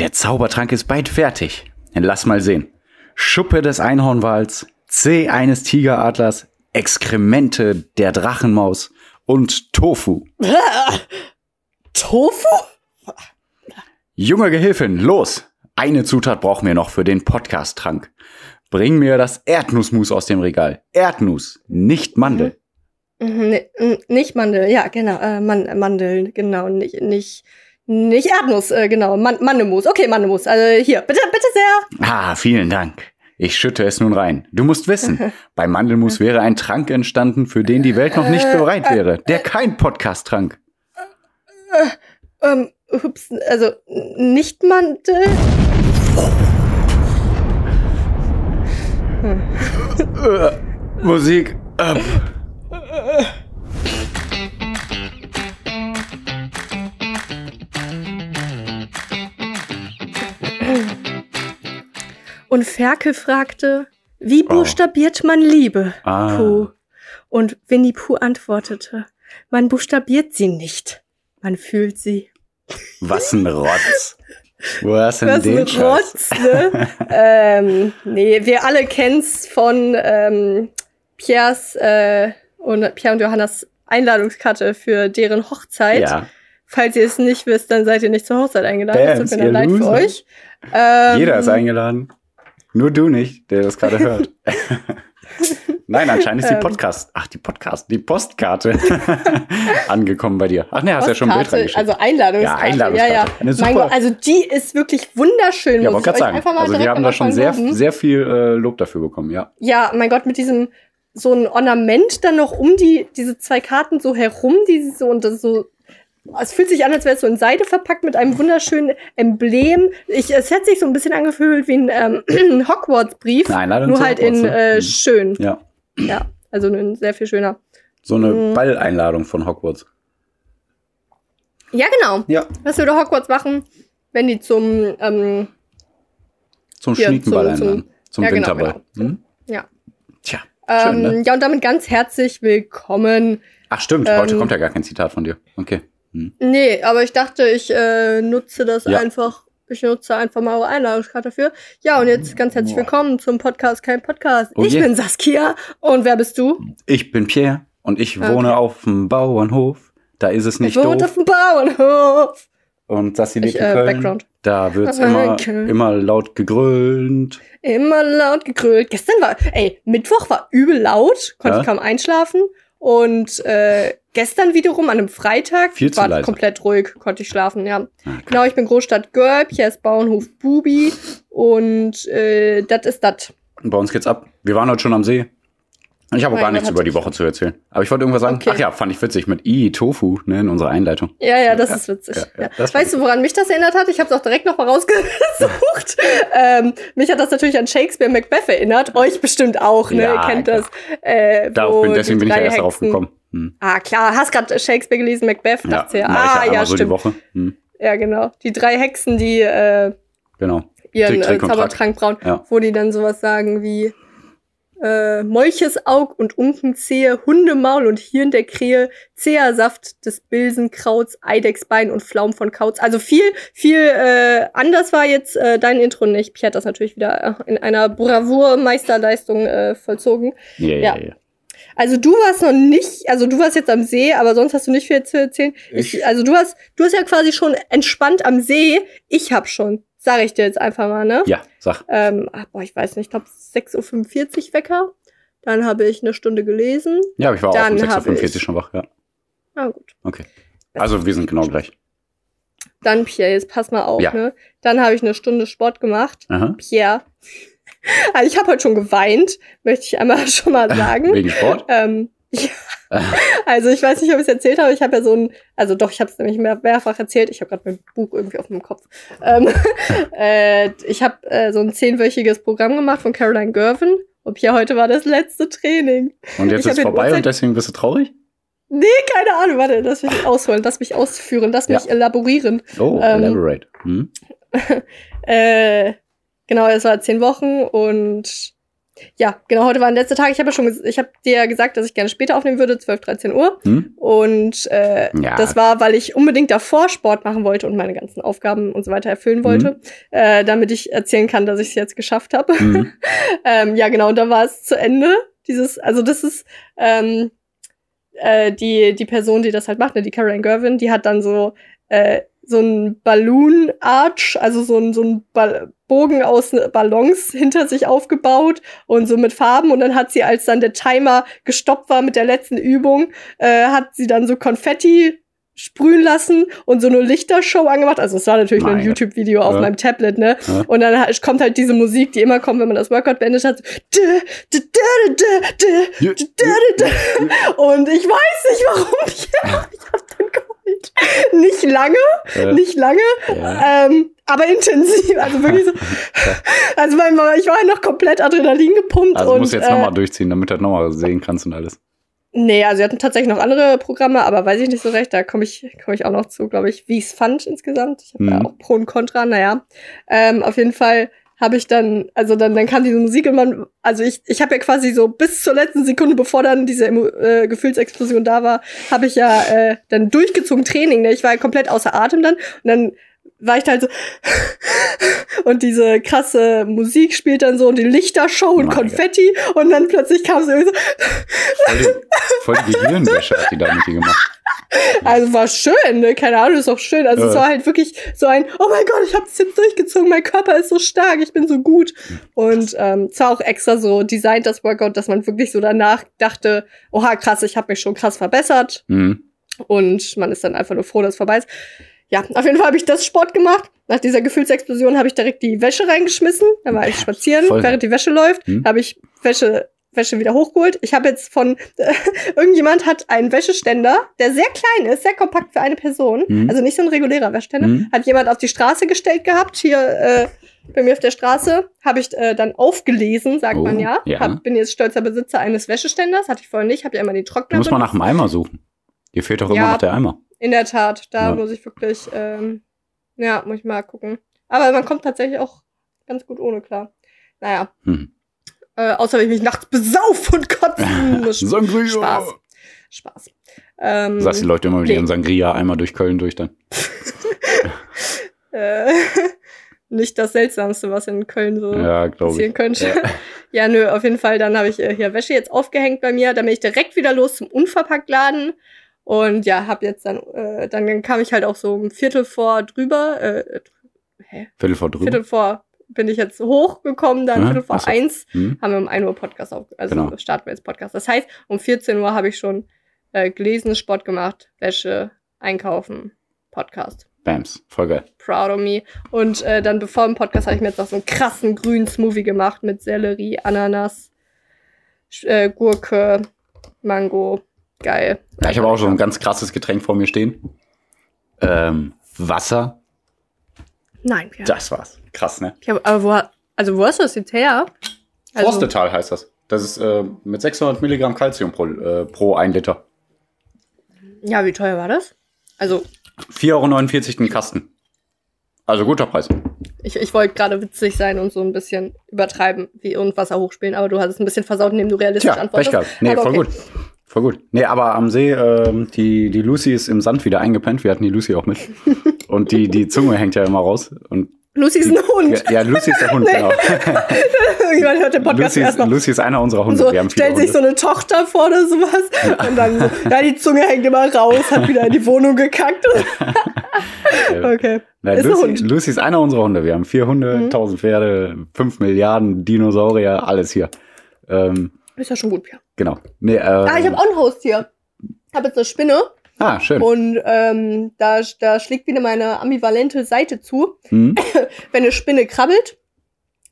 Der Zaubertrank ist bald fertig. Lass mal sehen. Schuppe des Einhornwals, Zeh eines Tigeradlers, Exkremente der Drachenmaus und Tofu. Tofu? Junge Gehilfin, los! Eine Zutat brauchen wir noch für den Podcast-Trank. Bring mir das Erdnussmus aus dem Regal. Erdnuss, nicht Mandel. Mhm, n- nicht Mandel, ja, genau. Äh, Man Mandeln, genau. Nicht, nicht, nicht Erdnuss, äh, genau. Man Mandelmus. Okay, Mandelmus. Also hier, bitte, bitte sehr. Ah, vielen Dank. Ich schütte es nun rein. Du musst wissen, bei Mandelmus wäre ein Trank entstanden, für den die Welt noch nicht bereit wäre. Der kein Podcast-Trank. Ähm, ups, also nicht Mandel. Musik ab. Und Ferkel fragte, wie buchstabiert man Liebe? Ah. Puh. Und Winnie Pooh antwortete, man buchstabiert sie nicht. Man fühlt sie. Was ein Rotz. Wo hast du denn Was ein den? Rotz, ne? ähm, nee, wir alle kennen's von ähm, Piers äh, und Pierre und Johannas Einladungskarte für deren Hochzeit. Ja, Falls ihr es nicht wisst, dann seid ihr nicht zur Hochzeit eingeladen. Bams, das tut mir dann leid für euch. Ähm, jeder ist eingeladen. Nur du nicht, der das gerade hört. Nein, anscheinend ist die Ähm. Podcast, ach die Podcast, die Postkarte angekommen bei dir. Ach ne, hast ja schon ein Bild reingeschickt. Also Einladungskarte. Ja, Einladungskarte. Ja, ja. Eine super- Mein Gott, also die ist wirklich wunderschön. ja, muss ich sagen. einfach mal Also wir haben da schon sehr, loben. sehr viel äh, Lob dafür bekommen, ja. Ja, mein Gott, mit diesem so ein Ornament dann noch um die diese zwei Karten so herum, die so und das so es fühlt sich an, als wäre es so in Seide verpackt mit einem wunderschönen Emblem. Ich, es hat sich so ein bisschen angefühlt wie ein ähm, Hogwarts-Brief, Eine Einladung nur halt Hogwarts, in ne? äh, Mhm. schön. Ja, Ja, also ein sehr viel schöner. so eine Mhm. Balleinladung von Hogwarts. Ja, genau. Ja, Was würde Hogwarts machen, wenn die zum ähm, zum Hier, Schniekenball zum- einladen. Zum ja, genau, Winterball. genau. Hm? Ja. Tja, schön, ähm, ne? Ja, und damit ganz herzlich willkommen. Ach stimmt, heute ähm, kommt ja gar kein Zitat von dir. Okay. Hm. Nee, aber ich dachte, ich äh, nutze das Ja. einfach. Ich nutze einfach mal eure Einladungskarte dafür. Ja, und jetzt ganz herzlich willkommen zum Podcast Kein Podcast. Oh ich je. bin Saskia. Und wer bist du? Ich bin Pierre und ich Okay. wohne auf dem Bauernhof. Da ist es nicht ich wohne auf dem Bauernhof. Und Sassi lebt Ich, in äh, Köln. Background. Da wird's Äh, immer, immer laut gegrölt. Immer laut gegrölt. Gestern war, ey, Mittwoch war übel laut, konnte Ja. ich kaum einschlafen. Und äh, gestern wiederum an einem Freitag Viel war leise. komplett ruhig, konnte ich schlafen, ja. Ah, Genau, ich bin Großstadt Girl, hier ist Bauernhof Bubi und äh, das ist das. Bei uns geht's ab. Wir waren heute schon am See. Und ich habe gar nichts über die Woche zu erzählen. Aber ich wollte irgendwas sagen. Okay. Ach ja, fand ich witzig mit I, Tofu, ne, in unserer Einleitung. Ja, ja, das Ja, ist witzig. ja, Ja, das weißt du, woran mich das erinnert hat? Ich habe es auch direkt noch mal rausgesucht. ähm, mich hat das natürlich an Shakespeare Macbeth erinnert. Euch bestimmt auch, ne? Ja, Ihr kennt das. Äh, Darauf bin, deswegen bin ich ja erst darauf Hexen- gekommen. Hm. Ah, klar, hast gerade Shakespeare gelesen, Macbeth, Ja, dachte ja, ich ah, ja, so stimmt. Hm. Ja, genau. Die drei Hexen, die äh, Genau. ihren Trick, äh, Trick Track. Zaubertrank brauen, wo die dann sowas sagen wie äh, Molchesaug und Unkenzehe, Hundemaul und Hirn der Krähe, Zehersaft des Bilsenkrauts, Eidechsbein und Pflaum von Kauz. Also viel, viel äh, anders war jetzt äh, dein Intro nicht. Pierre hat das natürlich wieder äh, in einer Bravour-Meisterleistung äh, vollzogen. Ja, Ja. ja, ja. Also du warst noch nicht, also du warst jetzt am See, aber sonst hast du nicht viel zu erzählen. Ich- also du hast, du hast ja quasi schon entspannt am See. Ich hab schon, sage ich dir jetzt einfach mal, ne? Ja, sag. Ähm, ach, boah, ich weiß nicht, ich glaube 6.45 Uhr Wecker. Dann habe ich eine Stunde gelesen. Ja, aber ich war auch Dann um hab 6.45 Uhr schon wach, ja. Ah, gut. Okay. Also wir sind genau gleich. Dann Pierre, jetzt pass mal auf, Ja. ne? Dann habe ich eine Stunde Sport gemacht. Aha. Pierre. Also ich habe heute schon geweint, möchte ich einmal schon mal sagen. Wegen Sport? Ähm, ja. Also ich weiß nicht, ob ich es erzählt habe. Ich habe ja so ein, also doch, ich habe es nämlich mehr, mehrfach erzählt. Ich habe gerade mein Buch irgendwie auf meinem Kopf. Ähm, äh, ich habe äh, so ein zehnwöchiges Programm gemacht von Caroline Gervin. Und hier heute war das letzte Training. Und jetzt Ich ist den vorbei und deswegen bist du traurig? Nee, keine Ahnung. Warte, lass mich ausholen, lass mich ausführen, lass mich Ja. elaborieren. Oh, Ähm, elaborate. Hm? Äh, genau, es war zehn Wochen und ja, genau, heute war der letzte Tag. Ich habe ja schon, ich habe dir ja gesagt, dass ich gerne später aufnehmen würde, 12, 13 Uhr. Hm? Und äh, Ja. das war, weil ich unbedingt davor Sport machen wollte und meine ganzen Aufgaben und so weiter erfüllen wollte, äh, damit ich erzählen kann, dass ich es jetzt geschafft habe. Mhm. ähm, ja, genau, und da war es zu Ende. Dieses, also das ist ähm, äh, die, die Person, die das halt macht, ne, die Caroline Gervin, die hat dann so, äh, so ein Balloon Arch, also so ein, so ein Ball Bogen aus Ballons hinter sich aufgebaut und so mit Farben. Und dann hat sie, als dann der Timer gestoppt war mit der letzten Übung, äh, hat sie dann so Konfetti sprühen lassen und so eine Lichtershow angemacht. Also es war natürlich nur ein. YouTube-Video auf Ja. meinem Tablet, ne? Ja. Und dann kommt halt diese Musik, die immer kommt, wenn man das Workout beendet hat. Und ich weiß nicht, warum ich, ich hab dann geheult. Nicht lange, Äh, nicht lange, ja. ähm, aber intensiv. Also wirklich so. Also mein, ich war noch komplett Adrenalin gepumpt. Also und, musst jetzt äh, nochmal durchziehen, damit du das nochmal sehen kannst und alles. Nee, also wir hatten tatsächlich noch andere Programme, aber weiß ich nicht so recht. Da komme ich, komm ich auch noch zu, glaube ich, wie ich es fand insgesamt. Ich habe Mhm. da auch Pro und Contra, naja. Ähm, auf jeden Fall habe ich dann, also dann, dann kam diese Musik und man, also ich, ich habe ja quasi so bis zur letzten Sekunde, bevor dann diese äh, Gefühlsexplosion da war, habe ich ja äh, dann durchgezogen Training. Ne? Ich war ja komplett außer Atem dann und dann war ich da halt so und diese krasse Musik spielt dann so und die Lichtershow und Mein Konfetti und dann plötzlich kam so, irgendwie so Voll die, voll die Gehirnwäsche hat die da mit dir gemacht. Also war schön, ne? Keine Ahnung, ist auch schön. Also es Ja. war halt wirklich so ein, oh mein Gott, ich habe es jetzt durchgezogen, mein Körper ist so stark, ich bin so gut. Und ähm, es war auch extra so designt, das Workout, dass man wirklich so danach dachte, oha, krass, ich habe mich schon krass verbessert. Mhm. Und man ist dann einfach nur froh, dass es vorbei ist. Ja, auf jeden Fall habe ich das Sport gemacht. Nach dieser Gefühlsexplosion habe ich direkt die Wäsche reingeschmissen. Dann war ich spazieren, voll. während die Wäsche läuft. Hm. Habe ich Wäsche, Wäsche wieder hochgeholt. Ich habe jetzt von irgendjemand hat einen Wäscheständer, der sehr klein ist, sehr kompakt für eine Person. Hm. Also nicht so ein regulärer Wäscheständer. Hm. Hat jemand auf die Straße gestellt gehabt. Hier äh, bei mir auf der Straße habe ich äh, dann aufgelesen, sagt Oh, man ja. ja. Hab, bin jetzt stolzer Besitzer eines Wäscheständers. Hatte ich vorher nicht. Habe ja immer die Du Trockner. mal benutzt. nach dem Eimer suchen. Dir fehlt doch immer Ja. noch der Eimer. In der Tat, da Ja. muss ich wirklich, ähm, ja, muss ich mal gucken. Aber man kommt tatsächlich auch ganz gut ohne klar. Naja, Hm. Äh, außer wenn ich mich nachts besauf und kotzen muss. Sangria. Spaß. Spaß. Ähm, Du sagst, die Leute immer mit nee. ihrem Sangria-Eimer durch Köln durch dann. äh, nicht das Seltsamste, was in Köln so Ja, passieren ich. könnte. Ja. Ja. nö, auf jeden Fall. Dann habe ich äh, hier Wäsche jetzt aufgehängt bei mir. Dann bin ich direkt wieder los zum Unverpacktladen. Und ja, hab jetzt dann, äh, dann kam ich halt auch so um Viertel vor drüber. Äh, hä? Viertel vor drüber. Viertel vor bin ich jetzt hochgekommen, dann Ja, Viertel vor so. eins Hm? haben wir um 1 Uhr Podcast auf, also Genau. starten wir jetzt Podcast. Das heißt, um 14 Uhr habe ich schon äh, gelesen, Sport gemacht, Wäsche, Einkaufen, Podcast. Bams. Voll geil. Proud of me. Und äh, dann bevor dem Podcast habe ich mir jetzt noch so einen krassen grünen Smoothie gemacht mit Sellerie, Ananas, äh, Gurke, Mango. Geil. Ja, ich habe auch so ein ganz krasses Getränk vor mir stehen. Ähm, Wasser. Nein, ja. Das war's. Krass, ne? Hab, aber wo, also wo hast du das jetzt her? Also, Forstetal heißt das. Das ist äh, mit 600 Milligramm Calcium pro, äh, pro 1 Liter. ja, wie teuer war das? Also, 4,49 Euro den Kasten. Also guter Preis. Ich, ich wollte gerade witzig sein und so ein bisschen übertreiben wie Wasser hochspielen, aber du hast es ein bisschen versaut, indem du realistisch Tja, antwortest. Pech gehabt. Nee, Aber voll okay. gut. Voll gut. Nee, aber am See, ähm, die, die Lucy ist im Sand wieder eingepennt. Wir hatten die Lucy auch mit. Und die, die Zunge hängt ja immer raus. Und Lucy ist ein Hund. ja, ja, Lucy ist der Hund, genau. Irgendwann hört der Podcast Lucy erst ist, noch. Lucy ist einer unserer Hunde. So, Wir haben stellt sich so Hunde. eine Tochter vor oder sowas und dann so, ja, die Zunge hängt immer raus, hat wieder in die Wohnung gekackt. Okay. Nein, ist ein Lucy, Hund. Lucy ist einer unserer Hunde. Wir haben vier Hunde, Mhm. 1000 Pferde, 5 Milliarden Dinosaurier, alles hier. Ähm, Ist ja schon gut, ja. genau. Nee, äh, Ah, ich habe auch ein Haustier. Ich habe jetzt eine Spinne ah, schön. und ähm, da, da schlägt wieder meine ambivalente Seite zu. Hm? wenn eine Spinne krabbelt,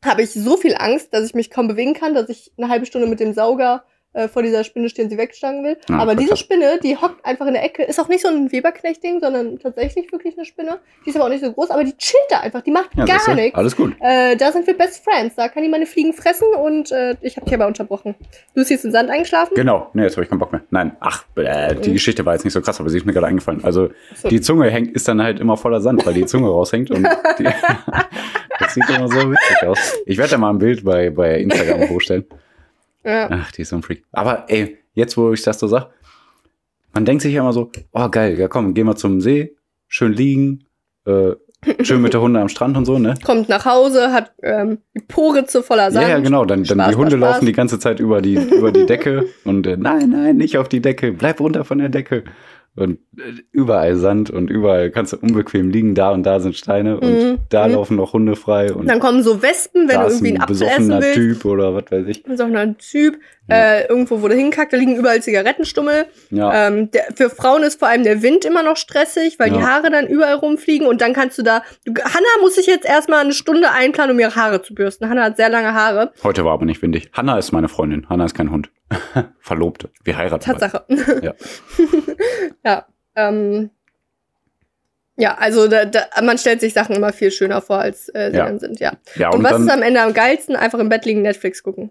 habe ich so viel Angst, dass ich mich kaum bewegen kann, dass ich eine halbe Stunde mit dem Sauger äh, vor dieser Spinne stehen, sie wegstangen will. Ah, aber diese. Spinne, die hockt einfach in der Ecke, ist auch nicht so ein Weberknecht-Ding, sondern tatsächlich wirklich eine Spinne. Die ist aber auch nicht so groß, aber die chillt da einfach, die macht Ja, gar nichts. Alles gut. Äh, da sind wir Best Friends, da kann die meine Fliegen fressen und äh, ich habe dich aber unterbrochen. Lucy ist im Sand eingeschlafen. Genau. Nee, jetzt habe ich keinen Bock mehr. Nein. Ach, äh, die Mhm. Geschichte war jetzt nicht so krass, aber sie ist mir gerade eingefallen. Also So. die Zunge hängt, ist dann halt immer voller Sand, weil die Zunge raushängt und die, Das sieht immer so witzig aus. Ich werde da mal ein Bild bei, bei Instagram hochstellen. Ja. Ach, die ist so ein Freak. Aber ey, jetzt wo ich das so sag, man denkt sich ja immer so, oh geil, ja komm, gehen wir zum See, schön liegen, äh, schön mit der Hunde am Strand und so, ne? Kommt nach Hause, hat ähm, die Poritze voller Sand. Ja, ja, genau. Dann, dann Spaß, die Hunde Spaß, Spaß. laufen die ganze Zeit über die, über die Decke und äh, nein, nein, nicht auf die Decke, bleib runter von der Decke. Und äh, überall Sand und überall kannst du unbequem liegen, da und da sind Steine und Mhm, da mhm. laufen noch Hunde frei und Dann kommen so Wespen, wenn da du irgendwie ein einen Apfel essen besoffener willst. Typ oder was weiß ich. Dann ist auch noch ein Typ, Ja. äh, irgendwo wurde hingekackt, da liegen überall Zigarettenstummel. Ja, Ähm, der, für Frauen ist vor allem der Wind immer noch stressig, weil die Ja. Haare dann überall rumfliegen und dann kannst du da. Du, Hanna muss sich jetzt erstmal eine Stunde einplanen, um ihre Haare zu bürsten. Hanna hat sehr lange Haare. heute war aber nicht windig. Hanna ist meine Freundin. Hanna ist kein Hund. Verlobte. Wir heiraten. bald. Tatsache. Ja. ja. Ähm, ja, also da, da, man stellt sich Sachen immer viel schöner vor, als äh, sie Ja. dann sind, ja. Ja, Und, und, was dann, ist am Ende am geilsten? Einfach im Bett liegen, Netflix gucken.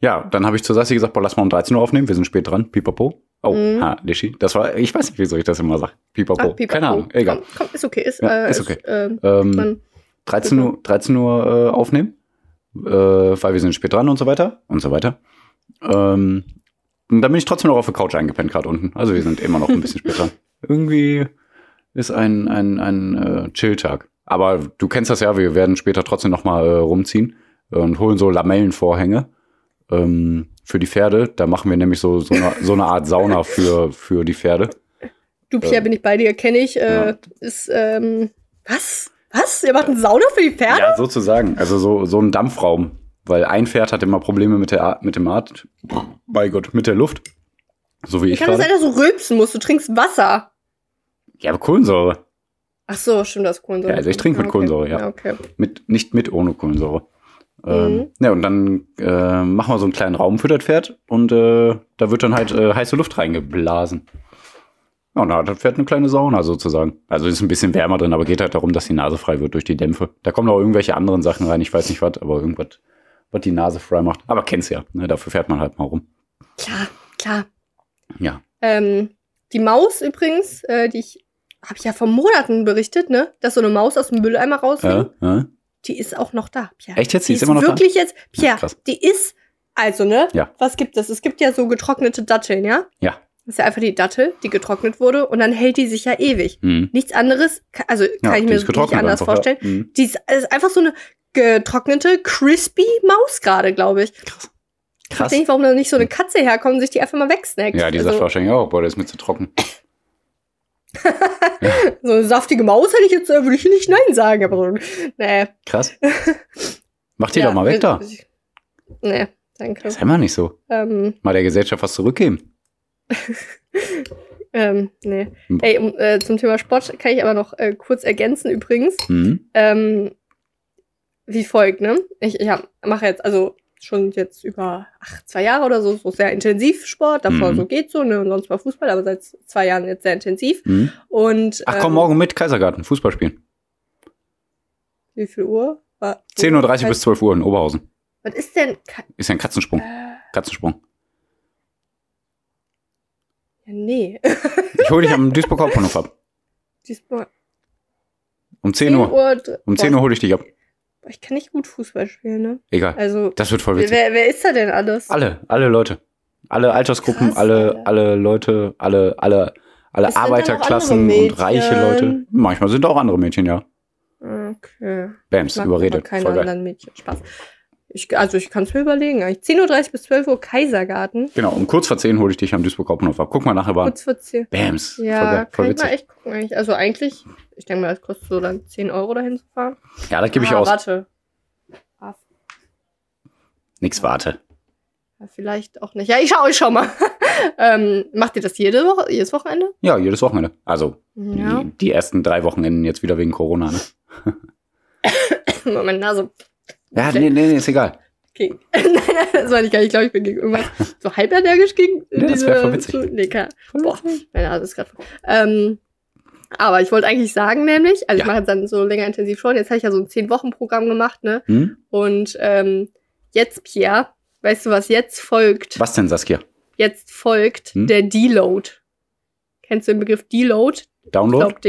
ja, dann habe ich zu Sassi gesagt, boah, lass mal um 13 Uhr aufnehmen. Wir sind spät dran. Pipapo. Oh, Mhm. ha, Lischi. Das war, ich weiß nicht, wieso ich das immer sage. Pipapo. Ach, pipapo. Keine Ahnung. Egal. Komm, komm, ist okay. Ist, Ja, äh, ist okay. äh, Ähm, man, 13 Uhr, 13 Uhr äh, aufnehmen, äh, weil wir sind spät dran und so weiter und so weiter. Ähm, und dann bin ich trotzdem noch auf der Couch eingepennt gerade unten. Also wir sind immer noch ein bisschen spät dran. Irgendwie ist ein, ein, ein äh, Chill-Tag. Aber du kennst das ja, wir werden später trotzdem noch mal äh, rumziehen und holen so Lamellenvorhänge ähm, für die Pferde. Da machen wir nämlich so, so, eine, so eine Art Sauna für, für die Pferde. du, Pierre, bin ich bei dir, kenne ich. Äh, Ja. Ist, ähm, was? Was? Ihr macht einen Sauna für die Pferde? Ja, sozusagen. Also so, so ein Dampfraum. Weil ein Pferd hat immer Probleme mit, der, mit dem Art. Bei Gott, mit der Luft. So wie Wie ich kann es gerade. sein, dass du rülpsen musst? Du trinkst Wasser. Ja, aber Kohlensäure. Ach so, stimmt, das ist Kohlensäure. Ja, also ich trinke mit okay. Kohlensäure, ja. okay. Mit, nicht mit ohne Kohlensäure. Ähm, Mhm. ja, und dann äh, machen wir so einen kleinen Raum für das Pferd und äh, da wird dann halt äh, heiße Luft reingeblasen. Ja, und da hat das Pferd eine kleine Sauna sozusagen. Also ist ein bisschen wärmer drin, aber geht halt darum, dass die Nase frei wird durch die Dämpfe. Da kommen auch irgendwelche anderen Sachen rein, ich weiß nicht was, aber irgendwas, was die Nase frei macht. Aber kennst ja, ne? dafür fährt man halt mal rum. Klar, klar. Ja. Ähm, die Maus übrigens, äh, die ich, habe ich ja vor Monaten berichtet, ne? Dass so eine Maus aus dem Mülleimer rausfliegt. Äh, äh? Die ist auch noch da, Pierre. Echt jetzt? Die ist immer noch da? wirklich jetzt, Pierre, krass. die ist, also, ne? Ja. Was gibt es? Es gibt ja so getrocknete Datteln, ja? Ja. Das ist ja einfach die Dattel, die getrocknet wurde und dann hält die sich ja ewig. Hm. Nichts anderes, also kann Ja, ich die mir nicht anders einfach, ja. vorstellen. Hm. Die ist, ist einfach so eine getrocknete, crispy Maus gerade, glaube ich. Krass. Ich weiß nicht, warum da nicht so eine Katze herkommt und sich die einfach mal wegsnackt. Ja, die sagt also, wahrscheinlich auch, boah, der ist mir zu trocken. so eine saftige Maus hätte ich jetzt, äh, würde ich nicht Nein sagen, aber so, nee. Krass. Mach die Ja, doch mal weg da. Nee, danke. Sei mal nicht so. Ähm, Mal der Gesellschaft was zurückgeben. ähm, nee. Hm. Ey, um, äh, zum Thema Sport kann ich aber noch äh, kurz ergänzen übrigens. Hm. Ähm, wie folgt, ne? Ich, ich hab- mache jetzt also schon jetzt über ach, zwei Jahre oder so, so sehr intensiv Sport. Davor Mhm. so geht so, ne? Und sonst mal Fußball, aber seit zwei Jahren jetzt sehr intensiv. Hm. Und Ach komm, ähm, morgen mit Kaisergarten, Fußball spielen. Wie viel Uhr? War, 10.30 Uhr bis 12 Uhr in Oberhausen. Was ist denn? Ka- Ist ja ein Katzensprung. Äh, Katzensprung. Ja, nee. Ich hole dich am Duisburg Hauptbahnhof ab. Diesmal Um 10 Uhr. dr- Um 10 Boah, Uhr hole ich dich ab. Ich kann nicht gut Fußball spielen, ne? Egal. Also, Das wird voll wer, witzig. wer ist da denn alles? Alle, alle Leute. Alle Altersgruppen, Krass, alle, Alter. alle Leute, alle, alle, alle Es Arbeiterklassen und reiche. Leute. Manchmal sind auch andere Mädchen, ja. Okay. Bams, überredet. keine Voll anderen Mädchen. Spaß. Ich, also ich kann es mir überlegen. eigentlich. 10.30 Uhr bis 12 Uhr Kaisergarten. Genau, um kurz vor 10 hole ich dich am Duisburg Hauptbahnhof ab. Guck mal nachher Bahn. Kurz vor 10. Bams. voll Ja, geil, voll kann ich witzig. mal echt gucken eigentlich. Also eigentlich, ich denke mal, das kostet so dann 10 Euro dahin zu fahren. Ja, das gebe ich ah, aus. warte. Ah, Nix warte. ja, vielleicht auch nicht. Ja, ich schau, ich schau mal. ähm, macht ihr das jede Woche, jedes Wochenende? Ja, jedes Wochenende. Also Ja. die, die ersten drei Wochenenden jetzt wieder wegen Corona. Ne? Meine Nase Ja, nee, nee, nee, ist egal. gegen. nein, nein, das ich gar nicht. Ich glaube, ich bin gegen irgendwas so halballergisch gegen Ja, das wär voll witzig. Nee, keine, boah, meine Nase ist gerade. Ähm, aber ich wollte eigentlich sagen, nämlich, also Ja. ich mache jetzt dann so länger intensiv schon. Jetzt habe ich ja so ein 10-Wochen-Programm gemacht, ne? Hm? Und ähm, jetzt, Pierre, weißt du, was jetzt folgt? Was denn, Saskia? Jetzt folgt Hm? der Deload. Kennst du den Begriff Deload? Ich Download? glaube,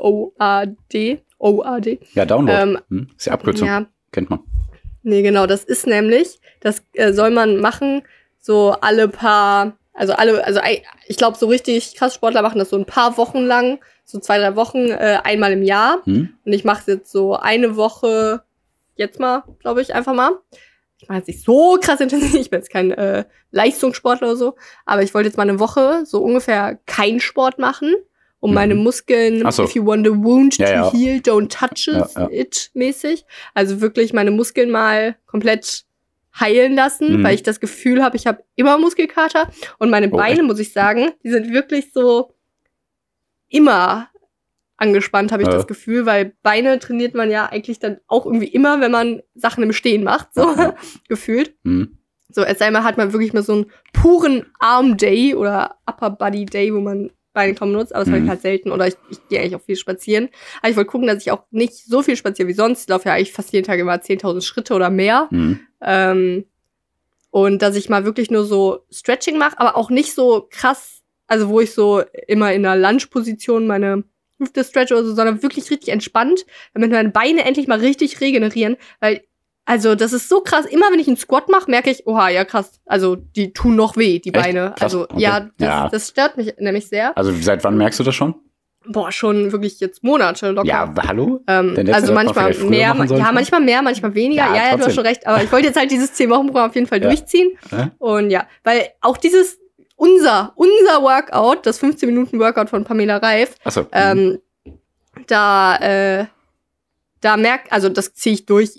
D-E-L-O-A-D. OAD. Ja, Download. Ähm, hm? Ist die Abkürzung. Ja, Kennt man. nee, genau, das ist nämlich, das äh, soll man machen, so alle paar, also alle, also ich glaube, so richtig krass Sportler machen das so ein paar Wochen lang, so zwei, drei Wochen, äh, einmal im Jahr. Hm? Und ich mache jetzt so eine Woche, jetzt mal, glaube ich, einfach mal. Ich mache jetzt nicht so krass intensiv, ich bin jetzt kein äh, Leistungssportler oder so, aber ich wollte jetzt mal eine Woche so ungefähr keinen Sport machen, um Mhm. meine Muskeln, so. if you want a wound Ja, to ja. heal, don't touch it, Ja, it mäßig. Also wirklich meine Muskeln mal komplett heilen lassen, Mhm. weil ich das Gefühl habe, ich habe immer Muskelkater und meine Oh, Beine, echt? muss ich sagen, die sind wirklich so immer angespannt, habe ich Ja. das Gefühl, weil Beine trainiert man ja eigentlich dann auch irgendwie immer, wenn man Sachen im Stehen macht, so Ja. gefühlt. Hm? So, es sei mal, hat man wirklich mal so einen puren Arm-Day oder Upper-Body-Day, wo man Beine kaum nutzt, aber das habe Mhm. ich halt selten oder ich, ich gehe eigentlich auch viel spazieren. Aber ich wollte gucken, dass ich auch nicht so viel spaziere wie sonst. Ich laufe ja eigentlich fast jeden Tag immer 10.000 Schritte oder mehr. Hm? Ähm, und dass ich mal wirklich nur so Stretching mache, aber auch nicht so krass, also wo ich so immer in einer Lunge-Position meine Hüfte stretch oder so, sondern wirklich richtig entspannt, damit meine Beine endlich mal richtig regenerieren, weil also das ist so krass. Immer wenn ich einen Squat mache, merke ich, oha, ja krass. Also die tun noch weh, die Echt? Beine. Krass, Also okay. ja, das, Ja. das stört mich nämlich sehr. Also seit wann merkst du das schon? Boah, schon wirklich jetzt Monate locker. Ja, hallo? Ähm, also manchmal mehr, ja, manchmal mehr, manchmal weniger. Ja, Ja, ja, du hast schon recht. Aber ich wollte jetzt halt dieses 10-Wochen-Programm auf jeden Fall Ja. durchziehen. Und ja, weil auch dieses, unser, unser Workout, das 15-Minuten-Workout von Pamela Reif, hm. ähm, da, äh, da merkt, also das ziehe ich durch,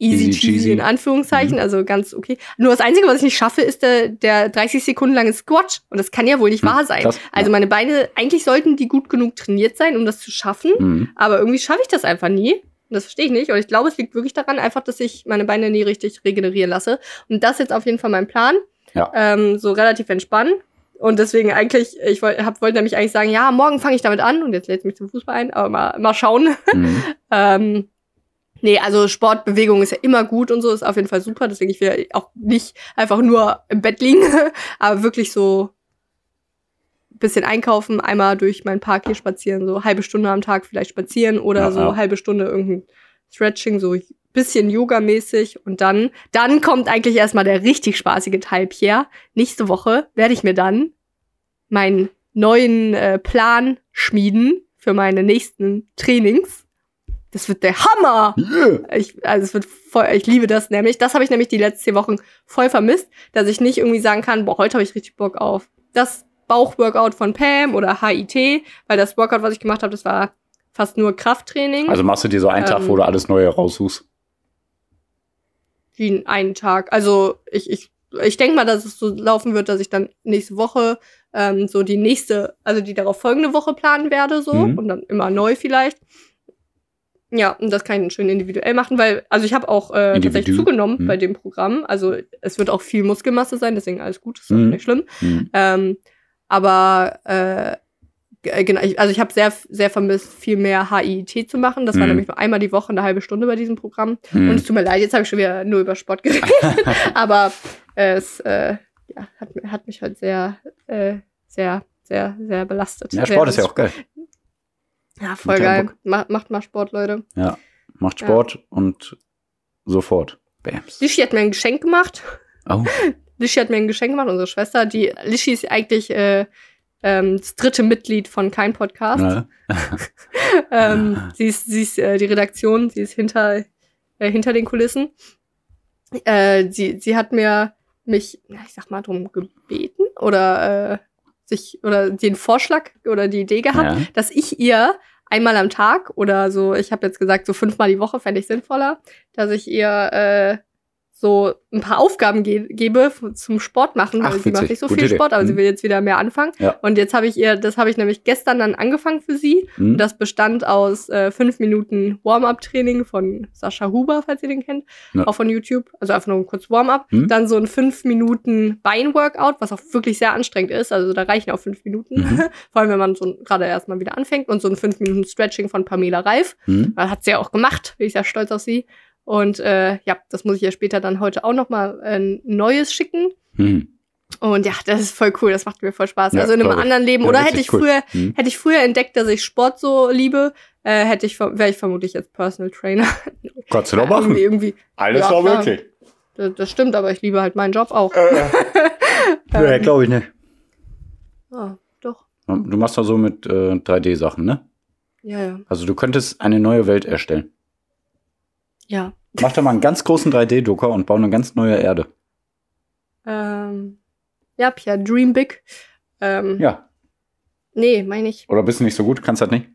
easy, Easy cheesy in Anführungszeichen, Mhm. also ganz okay. Nur das Einzige, was ich nicht schaffe, ist der, der 30 Sekunden lange Squat. Und das kann ja wohl nicht Hm, wahr sein. krass. Also meine Beine, eigentlich sollten die gut genug trainiert sein, um das zu schaffen. Hm. Aber irgendwie schaffe ich das einfach nie. Und das verstehe ich nicht. Und ich glaube, es liegt wirklich daran, einfach, dass ich meine Beine nie richtig regenerieren lasse. Und das ist jetzt auf jeden Fall mein Plan. Ja. Ähm, so relativ entspannen. Und deswegen eigentlich, ich wollte hab- wollte nämlich eigentlich sagen, ja, morgen fange ich damit an und jetzt lädt mich zum Fußball ein, aber mal, mal schauen. Hm. ähm, nee, also Sportbewegung ist ja immer gut und so, ist auf jeden Fall super. Deswegen ich will auch nicht einfach nur im Bett liegen, aber wirklich so ein bisschen einkaufen, einmal durch meinen Park hier spazieren, so halbe Stunde am Tag vielleicht spazieren oder Ja, so ja. halbe Stunde irgendein Stretching, so bisschen Yoga-mäßig und dann, dann kommt eigentlich erstmal der richtig spaßige Teil, Pierre. Nächste Woche werde ich mir dann meinen neuen äh, Plan schmieden für meine nächsten Trainings. Das wird der Hammer! Yeah. Ich, also es wird voll, ich liebe das nämlich. Das habe ich nämlich die letzten Wochen voll vermisst, dass ich nicht irgendwie sagen kann, boah, heute habe ich richtig Bock auf das Bauchworkout von Pam oder HIT, weil das Workout, was ich gemacht habe, das war fast nur Krafttraining. Also machst du dir so einen Tag, Ähm, wo du alles Neue raussuchst. wie einen Tag. Also ich, ich, ich denke mal, dass es so laufen wird, dass ich dann nächste Woche ähm, so die nächste, also die darauf folgende Woche planen werde, so Mhm. und dann immer neu vielleicht. Ja, und das kann ich dann schön individuell machen, weil, also ich habe auch äh, tatsächlich zugenommen Mhm. bei dem Programm. Also es wird auch viel Muskelmasse sein, deswegen alles gut, ist auch Mhm. nicht schlimm. Hm. Ähm, aber äh, äh, genau, ich, also ich habe sehr, sehr vermisst, viel mehr HIIT zu machen. Das war Mhm. nämlich nur einmal die Woche eine halbe Stunde bei diesem Programm. Und Hm. es tut mir leid, jetzt habe ich schon wieder nur über Sport geredet. Aber es äh, ja, hat, hat mich halt sehr, äh, sehr, sehr, sehr belastet. Ja, Sport ist ja auch geil. Ja, voll Macht ja geil. Bock. Ma macht mal Sport, Leute. Macht Ja. Sport und sofort. Bams. Lischi hat mir ein Geschenk gemacht. Oh. Lischi hat mir ein Geschenk gemacht, unsere Schwester. Die Lischi ist eigentlich äh, ähm, das dritte Mitglied von Kein Podcast. Ja. ähm, sie ist, sie ist äh, die Redaktion, sie ist hinter, äh, hinter den Kulissen. Äh, sie, sie hat mir mich, ich sag mal, drum gebeten oder äh, sich oder den Vorschlag oder die Idee gehabt, Ja. dass ich ihr einmal am Tag oder so, ich habe jetzt gesagt, so fünfmal die Woche fände ich sinnvoller, dass ich ihr äh, so ein paar Aufgaben ge gebe zum Sport machen, weil Ach, sie macht nicht so Gute viel Idee. Sport, aber sie Mhm. will jetzt wieder mehr anfangen. Ja. Und jetzt habe ich ihr, das habe ich nämlich gestern dann angefangen für sie. Hm? Und das bestand aus äh, fünf Minuten Warm-up-Training von Sascha Huber, falls ihr den kennt, Ja. auch von YouTube. Also einfach nur ein kurz Warm-up. Hm? Dann so ein fünf Minuten Bein-Workout, was auch wirklich sehr anstrengend ist. Also da reichen auch fünf Minuten. Mhm. Vor allem, wenn man so gerade erstmal wieder anfängt. Und so ein fünf Minuten Stretching von Pamela Reif. Hm? Hat sie ja auch gemacht. Bin ich sehr stolz auf sie. Und äh, ja, das muss ich ja später dann heute auch noch mal ein neues schicken. Hm. Und ja, das ist voll cool, das macht mir voll Spaß. Ja, also in einem anderen Leben. Ja, Oder hätte ich cool. früher, Hm. hätte ich früher entdeckt, dass ich Sport so liebe, äh, hätte ich, wäre ich vermutlich jetzt Personal Trainer. Kannst du doch irgendwie, machen. irgendwie. Alles Ja, war möglich. Das, das stimmt, aber ich liebe halt meinen Job auch. Ja, glaube ich nicht. Ah, doch. Du machst doch so mit äh, 3D-Sachen, ne? Ja, ja. Also du könntest eine neue Welt erstellen. Ja. Mach doch mal einen ganz großen 3D-Drucker und bau eine ganz neue Erde. Ähm, ja, Pia, Dream Big. Ähm, Ja. Nee, meine ich. Oder bist du nicht so gut? Kannst das nicht?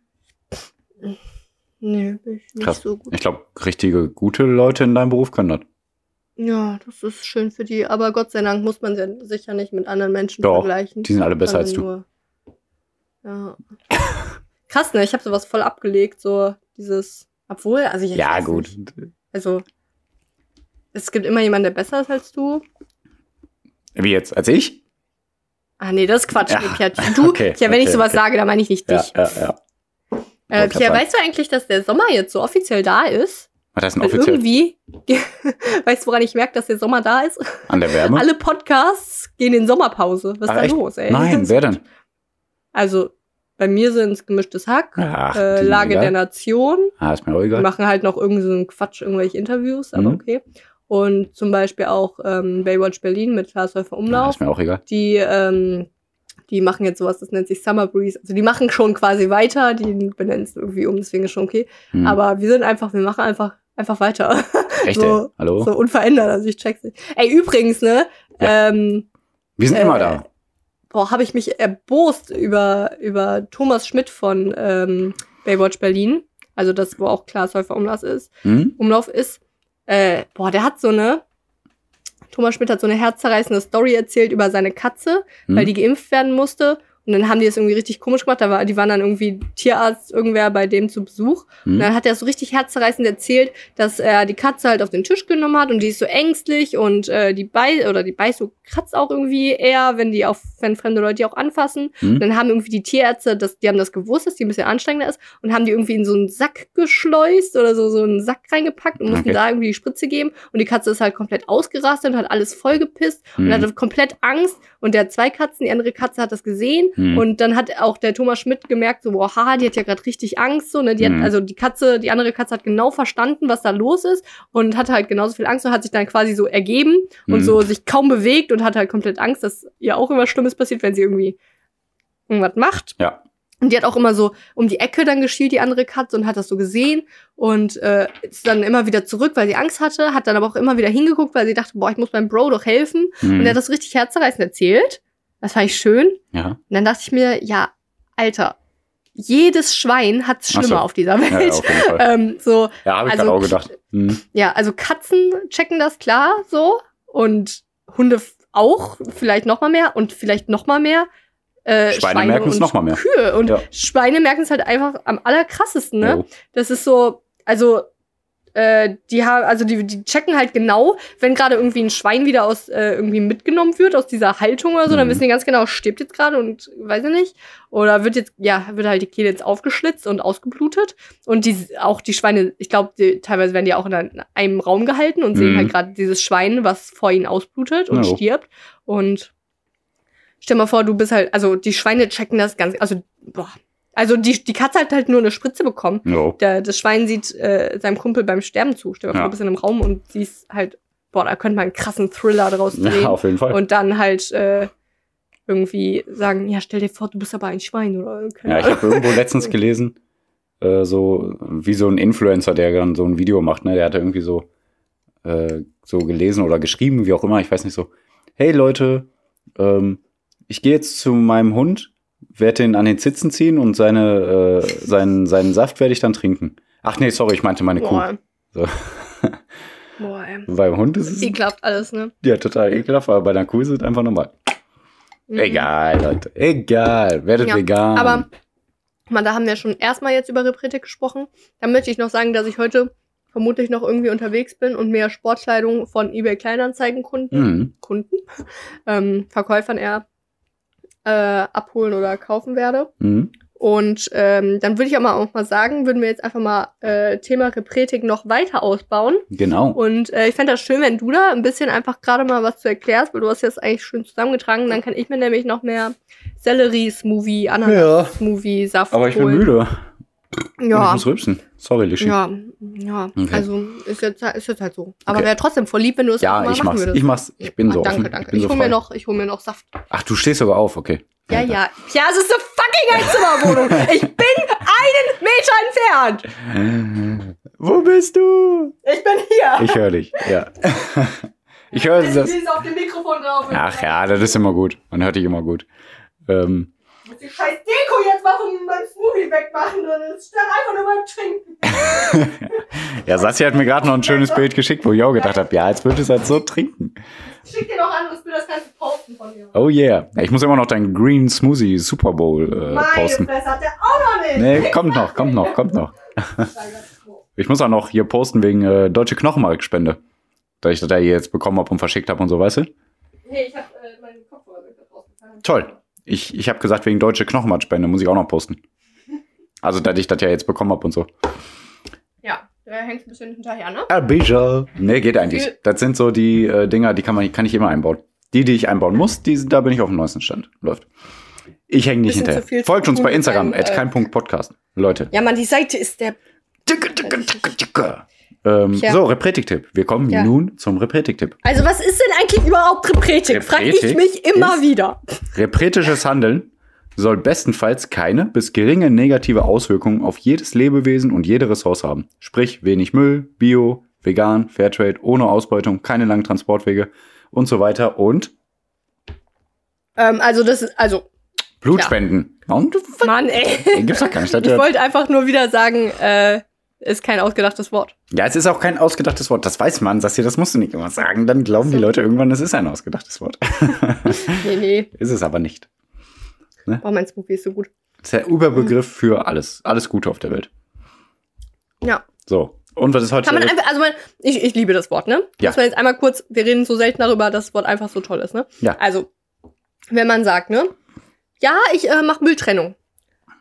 Nee, bin ich nicht Krass. so gut. Ich glaube, richtige, gute Leute in deinem Beruf können das. Ja, das ist schön für die. Aber Gott sei Dank muss man sie sicher nicht mit anderen Menschen Doch, vergleichen. Die sind alle besser als du. Nur- Ja. Krass, ne? Ich habe sowas voll abgelegt, so dieses. Obwohl, also ich Ja, gut. Nicht. Also, es gibt immer jemanden, der besser ist als du. Wie jetzt? Als ich? Ah, nee, das ist Quatsch. Ja. Nee, Pia, du, Okay, ja, wenn ich okay, sowas okay. sage, dann meine ich nicht Ja, dich. ja, ja. Äh, Wollte Pia, grad weißt du eigentlich, dass der Sommer jetzt so offiziell da ist? War das ein Weil offiziell irgendwie, weißt du, woran ich merke, dass der Sommer da ist? an der Wärme? Alle Podcasts gehen in Sommerpause. Was ist da echt? los, ey? Nein, wer denn? Also, bei mir sind es gemischtes Hack, Ach, äh, die Lage egal. der Nation. Ah, ist mir auch Die egal. machen halt noch irgendeinen so einen Quatsch, irgendwelche Interviews, aber Mhm. okay. Und zum Beispiel auch ähm, Baywatch Berlin mit Klaas Häufer Ah, Umlauf. ist mir auch egal. Die, ähm, die machen jetzt sowas, das nennt sich Summer Breeze. Also die machen schon quasi weiter, die benennen es irgendwie um, deswegen ist schon okay. Hm. Aber wir sind einfach, wir machen einfach, einfach weiter. Echt, so-? Hallo? so unverändert, also ich check's nicht. Ey, übrigens, ne? Ähm, Wir sind äh, immer da. Boah, habe ich mich erbost über, über Thomas Schmidt von ähm, Baywatch Berlin. Also das, wo auch Klaas Häufer Umlauf ist. Hm? Umlauf ist. Äh, boah, der hat so eine. Thomas Schmidt hat so eine herzzerreißende Story erzählt über seine Katze, Hm? weil die geimpft werden musste. Und dann haben die das irgendwie richtig komisch gemacht. Da war, die waren dann irgendwie Tierarzt, irgendwer bei dem zu Besuch. Und Hm? dann hat er so richtig herzzerreißend erzählt, dass er die Katze halt auf den Tisch genommen hat und die ist so ängstlich und äh, die beißt oder die beißt so kratzt auch irgendwie eher, wenn die auf, wenn fremde Leute die auch anfassen. Hm? Und dann haben irgendwie die Tierärzte, das, die haben das gewusst, dass die ein bisschen anstrengender ist und haben die irgendwie in so einen Sack geschleust oder so, so einen Sack reingepackt und mussten Okay. da irgendwie die Spritze geben. Und die Katze ist halt komplett ausgerastet und hat alles vollgepisst und Hm. hatte komplett Angst. Und der hat zwei Katzen, die andere Katze hat das gesehen. Hm. Und dann hat auch der Thomas Schmidt gemerkt, so, boah, haha, die hat ja gerade richtig Angst. So, ne? Die Mhm. hat, also die Katze, die andere Katze hat genau verstanden, was da los ist und hatte halt genauso viel Angst und hat sich dann quasi so ergeben und Mhm. so sich kaum bewegt und hat halt komplett Angst, dass ihr auch immer Schlimmes passiert, wenn sie irgendwie irgendwas macht. Ja. Und die hat auch immer so um die Ecke dann geschielt, die andere Katze, und hat das so gesehen und äh, ist dann immer wieder zurück, weil sie Angst hatte, hat dann aber auch immer wieder hingeguckt, weil sie dachte, boah, ich muss meinem Bro doch helfen. Hm. Und er hat das richtig herzerreißend erzählt. Das fand ich schön. ja. Und dann dachte ich mir, ja, Alter, jedes Schwein hat's schlimmer so. auf dieser Ja, ja, Welt. auf jeden Fall. ähm, so, Ja, habe ich also- auch gedacht. Hm. ja, also Katzen checken das klar so und Hunde auch, vielleicht noch mal mehr und vielleicht noch mal mehr. Äh, Schweine merken es noch mal mehr. Kühe und Ja. Schweine merken es halt einfach am allerkrassesten, ne? Jo. Das ist so, also äh, die haben, also die, die checken halt genau, wenn gerade irgendwie ein Schwein wieder aus äh, irgendwie mitgenommen wird aus dieser Haltung oder so, dann Mhm. wissen die ganz genau, stirbt jetzt gerade und weiß ich nicht. Oder wird jetzt, ja, wird halt die Kehle jetzt aufgeschlitzt und ausgeblutet. Und die auch die Schweine, ich glaube, teilweise werden die auch in einem- Raum gehalten und sehen Mhm. halt gerade dieses Schwein, was vor ihnen ausblutet und Ja. stirbt. Und stell mal vor, du bist halt, also die Schweine checken das ganz, also, boah. Also die, die Katze hat halt nur eine Spritze bekommen Jo. der, das Schwein sieht äh, seinem Kumpel beim Sterben zu. Stell dir Ja. vor, du bist in einem Raum und siehst halt, boah, da könnte man einen krassen Thriller draus drehen. Ja, auf jeden Fall. und dann halt äh, irgendwie sagen, ja, stell dir vor, du bist aber ein Schwein oder Ja, ich habe irgendwo letztens gelesen, äh, so wie so ein Influencer, der dann so ein Video macht, ne? Der hatte irgendwie so, äh, so gelesen oder geschrieben, wie auch immer, ich weiß nicht so, hey Leute, ähm, ich gehe jetzt zu meinem Hund, werde den an den Zitzen ziehen und seine, äh, seinen, seinen Saft werde ich dann trinken. Ach nee, sorry, ich meinte meine Boah. Kuh. So. Boah, ey. Beim Hund ist es Ekelhaft alles, ne? ja total ekelhaft, aber bei einer Kuh ist es einfach normal. Mhm. Egal, Leute, egal, werdet Ja, vegan. Aber, man, da haben wir schon erstmal jetzt über Repretik gesprochen. Dann möchte ich noch sagen, dass ich heute vermutlich noch irgendwie unterwegs bin und mir Sportkleidung von eBay Kleinanzeigen Kunden Mhm. Kunden, ähm, Verkäufern eher äh, abholen oder kaufen werde. Mhm. Und ähm, dann würde ich aber auch mal sagen, würden wir jetzt einfach mal äh, Thema Repretik noch weiter ausbauen. Genau. Und äh, ich fände das schön, wenn du da ein bisschen einfach gerade mal was zu erklärst, weil du hast jetzt eigentlich schön zusammengetragen. Dann kann ich mir nämlich noch mehr Sellerie-Smoothie, Ananas-Smoothie, Saft Aber ich bin holen. müde. Und Ich Ja, muss rülpsen. Sorry, Lischi. ja, ja. Okay. Also ist jetzt, ist jetzt halt so. Aber Okay. wäre trotzdem voll lieb, wenn du es Ja, mal ich machen mach's. würdest. Ich mach's. Ich bin Ah, so Danke, offen. danke. Ich Ich, so hol mir noch, ich hol mir noch Saft. Ach, du stehst sogar auf, okay. Ja, ja. Ja, es ist eine fucking Einzimmerwohnung. Ich bin einen Meter entfernt. Wo bist du? Ich bin hier. Ich höre dich, ja. Ich höre das. ist auf dem Mikrofon drauf. Ach ja, das ist immer gut. Man hört dich immer gut. Ähm, muss die scheiß Deko jetzt mal von meinem Smoothie wegmachen. Das stand einfach nur beim Trinken. ja, Sassi hat mir gerade noch ein schönes Bild geschickt, wo ich auch gedacht habe, ja, jetzt wird es halt so trinken. Ich schick dir noch ein anderes Bild, das kannst du posten von mir. Oh yeah. Ich muss immer noch deinen Green Smoothie Super Bowl äh, Meine posten. Fresse hat der auch noch nicht. Nee, kommt noch, kommt noch, kommt noch. Ich muss auch noch hier posten wegen äh, Deutsche Knochenmarkspende. Da ich das da jetzt bekommen habe und verschickt habe und so, weißt du? Nee, ich hab äh, meinen Kopfhörer rausgefallen. Toll. Ich, ich habe gesagt, wegen Deutsche Knochenmarkspende muss ich auch noch posten. Also, da ich das ja jetzt bekommen habe und so. Ja, der hängt ein bisschen hinterher, ne? Abija. Nee, geht eigentlich. Das sind so die äh, Dinger, die kann, man, kann ich immer einbauen. Die, die ich einbauen muss, die, da bin ich auf dem neuesten Stand. Läuft. Ich hänge nicht hinterher. Folgt uns bei Instagram, deinem, at äh, kein Punkt Podcast. Leute. Ja, Mann, die Seite ist der. Tschicke, tschicke, tschicke, tschicke. Ähm, Tja. so, Repretik-Tipp. Wir kommen Ja. nun zum Repretik-Tipp. Also, was ist denn eigentlich überhaupt Repretik? Frag ich mich immer wieder. Repretisches Handeln soll bestenfalls keine bis geringe negative Auswirkungen auf jedes Lebewesen und jede Ressource haben. Sprich, wenig Müll, Bio, vegan, Fairtrade, ohne Ausbeutung, keine langen Transportwege und so weiter und Ähm, also, das ist. Also, Blutspenden. Warum du Mann, ey. Gibt's doch gar nicht. Ich wollte einfach nur wieder sagen, äh, ist kein ausgedachtes Wort. ja, es ist auch kein ausgedachtes Wort. Das weiß man, Sassi, das musst du nicht immer sagen. Dann glauben die So. Leute irgendwann, es ist ein ausgedachtes Wort. Nee, nee. ist es aber nicht. Oh, mein Smoothie ist so gut. Das ist der Überbegriff für alles. Alles Gute auf der Welt. Ja. So. Und was ist heute? Kann man einfach, also man, ich, ich liebe das Wort, ne? Ja. Muss man jetzt einmal kurz, wir reden so selten darüber, dass das Wort einfach so toll ist, ne? Ja. Also, wenn man sagt, ne? Ja, ich äh, mache Mülltrennung.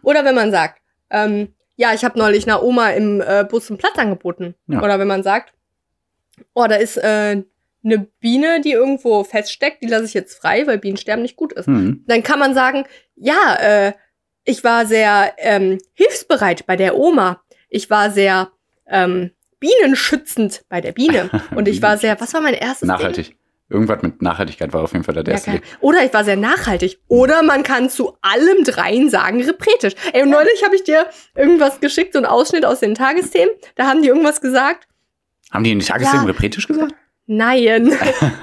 Oder wenn man sagt, ähm, ja, ich habe neulich einer Oma im äh, Bus einen Platz angeboten. Ja. Oder wenn man sagt, oh, da ist äh, eine Biene, die irgendwo feststeckt, die lasse ich jetzt frei, weil Bienensterben nicht gut ist. hm. Dann kann man sagen, ja, äh, ich war sehr ähm, hilfsbereit bei der Oma. Ich war sehr ähm, bienenschützend bei der Biene. Und ich war sehr, was war mein erstes Ding? Irgendwas mit Nachhaltigkeit war auf jeden Fall Ja, erste. Ding. Oder ich war sehr nachhaltig. Oder man kann zu allem dreien sagen, repretisch. Ey, und neulich habe ich dir irgendwas geschickt, so einen Ausschnitt aus den Tagesthemen. Da haben die irgendwas gesagt. Haben die in den Tagesthemen Ja. repretisch gesagt? Nein.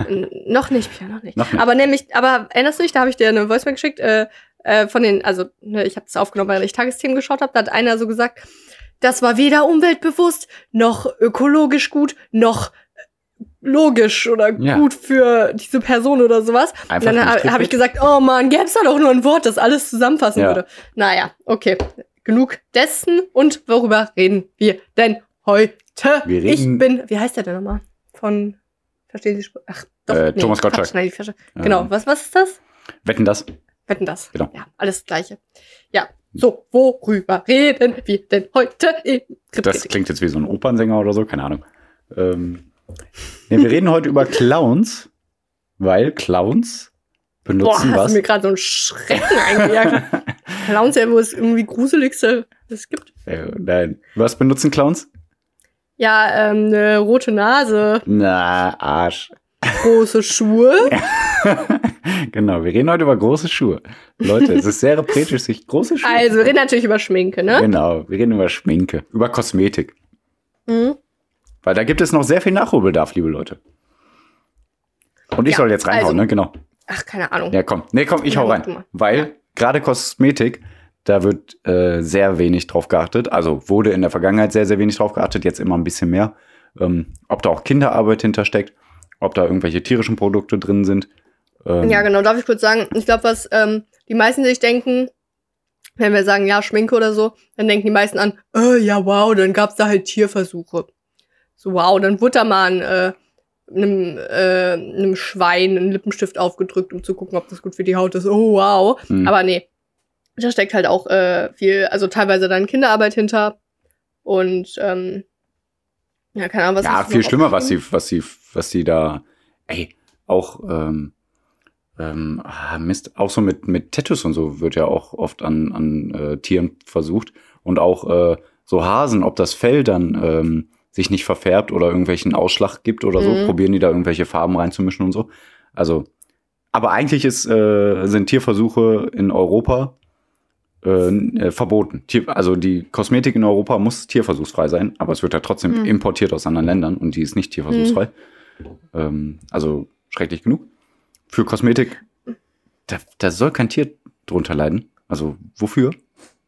Noch nicht, Pia, noch nicht. Noch nicht. Aber nämlich, aber erinnerst du dich, da habe ich dir eine Voicemail geschickt, äh, äh, von den, also ne, ich habe es aufgenommen, weil ich Tagesthemen geschaut habe, da hat einer so gesagt, das war weder umweltbewusst, noch ökologisch gut, noch logisch oder Ja. gut für diese Person oder sowas. Einfach Und dann habe ich trifft. gesagt, oh man, gäb's da doch nur ein Wort, das alles zusammenfassen Ja. würde. Naja, okay. Genug dessen und worüber reden wir denn heute? Wir ich reden- bin, wie heißt der denn nochmal? Von, verstehen Sie, ach, doch, Äh, Thomas Gottschalk. Nein, ich verstehe. Genau, Ähm, was, was ist das? Wetten das? Wetten das. Genau. Ja, alles Gleiche. Ja, so, worüber reden wir denn heute Das klingt jetzt wie so ein Opernsänger oder so, keine Ahnung. Ähm, nee, wir reden heute über Clowns, weil Clowns Boah, benutzen hast was. du mir gerade so einen Schrecken eingejagt. Clowns ja wohl das irgendwie gruseligste, das es gibt. äh, nein. Was benutzen Clowns? Ja, ähm, eine rote Nase, Na, Arsch. große Schuhe. genau, wir reden heute über große Schuhe. Leute, es ist sehr repretisch, sich große Schuhe. Also, wir reden natürlich über Schminke, ne? Genau, wir reden über Schminke, über Kosmetik. Mhm. Weil da gibt es noch sehr viel Nachholbedarf, liebe Leute. Und ich Ja, soll jetzt reinhauen, also- ne? Genau. Ach, keine Ahnung. Ja, komm. Nee, komm, ich hau rein. Weil Ja. gerade Kosmetik, da wird äh, sehr wenig drauf geachtet. Also wurde in der Vergangenheit sehr, sehr wenig drauf geachtet, jetzt immer ein bisschen mehr. Ähm, ob da auch Kinderarbeit hintersteckt, ob da irgendwelche tierischen Produkte drin sind. Ähm, Ja, genau. Darf ich kurz sagen, ich glaube, was ähm, die meisten sich denken, wenn wir sagen, ja, Schminke oder so, dann denken die meisten an, äh, ja, wow, dann gab's da halt Tierversuche. So, wow, dann wurde da mal ein, äh, einem, äh, einem Schwein einen Lippenstift aufgedrückt, um zu gucken, ob das gut für die Haut ist. Oh, wow. hm. Aber nee. da steckt halt auch äh, viel, also teilweise dann Kinderarbeit hinter. Und ähm, ja, keine Ahnung, was ja, hast du viel schlimmer, was sie, was sie, was sie da, ey, auch, ähm, ähm, ah, Mist, auch so mit, mit Tattoos und so wird ja auch oft an, an äh, Tieren versucht. Und auch äh, so Hasen, ob das Fell dann ähm, sich nicht verfärbt oder irgendwelchen Ausschlag gibt oder so, Mhm. probieren die da irgendwelche Farben reinzumischen und so. Also, aber eigentlich ist, äh, sind Tierversuche in Europa äh, äh, verboten. Tier, also die Kosmetik in Europa muss tierversuchsfrei sein, aber es wird ja trotzdem Mhm. importiert aus anderen Ländern und die ist nicht tierversuchsfrei. Ähm, also schrecklich genug. Für Kosmetik, da, da soll kein Tier drunter leiden. Also wofür?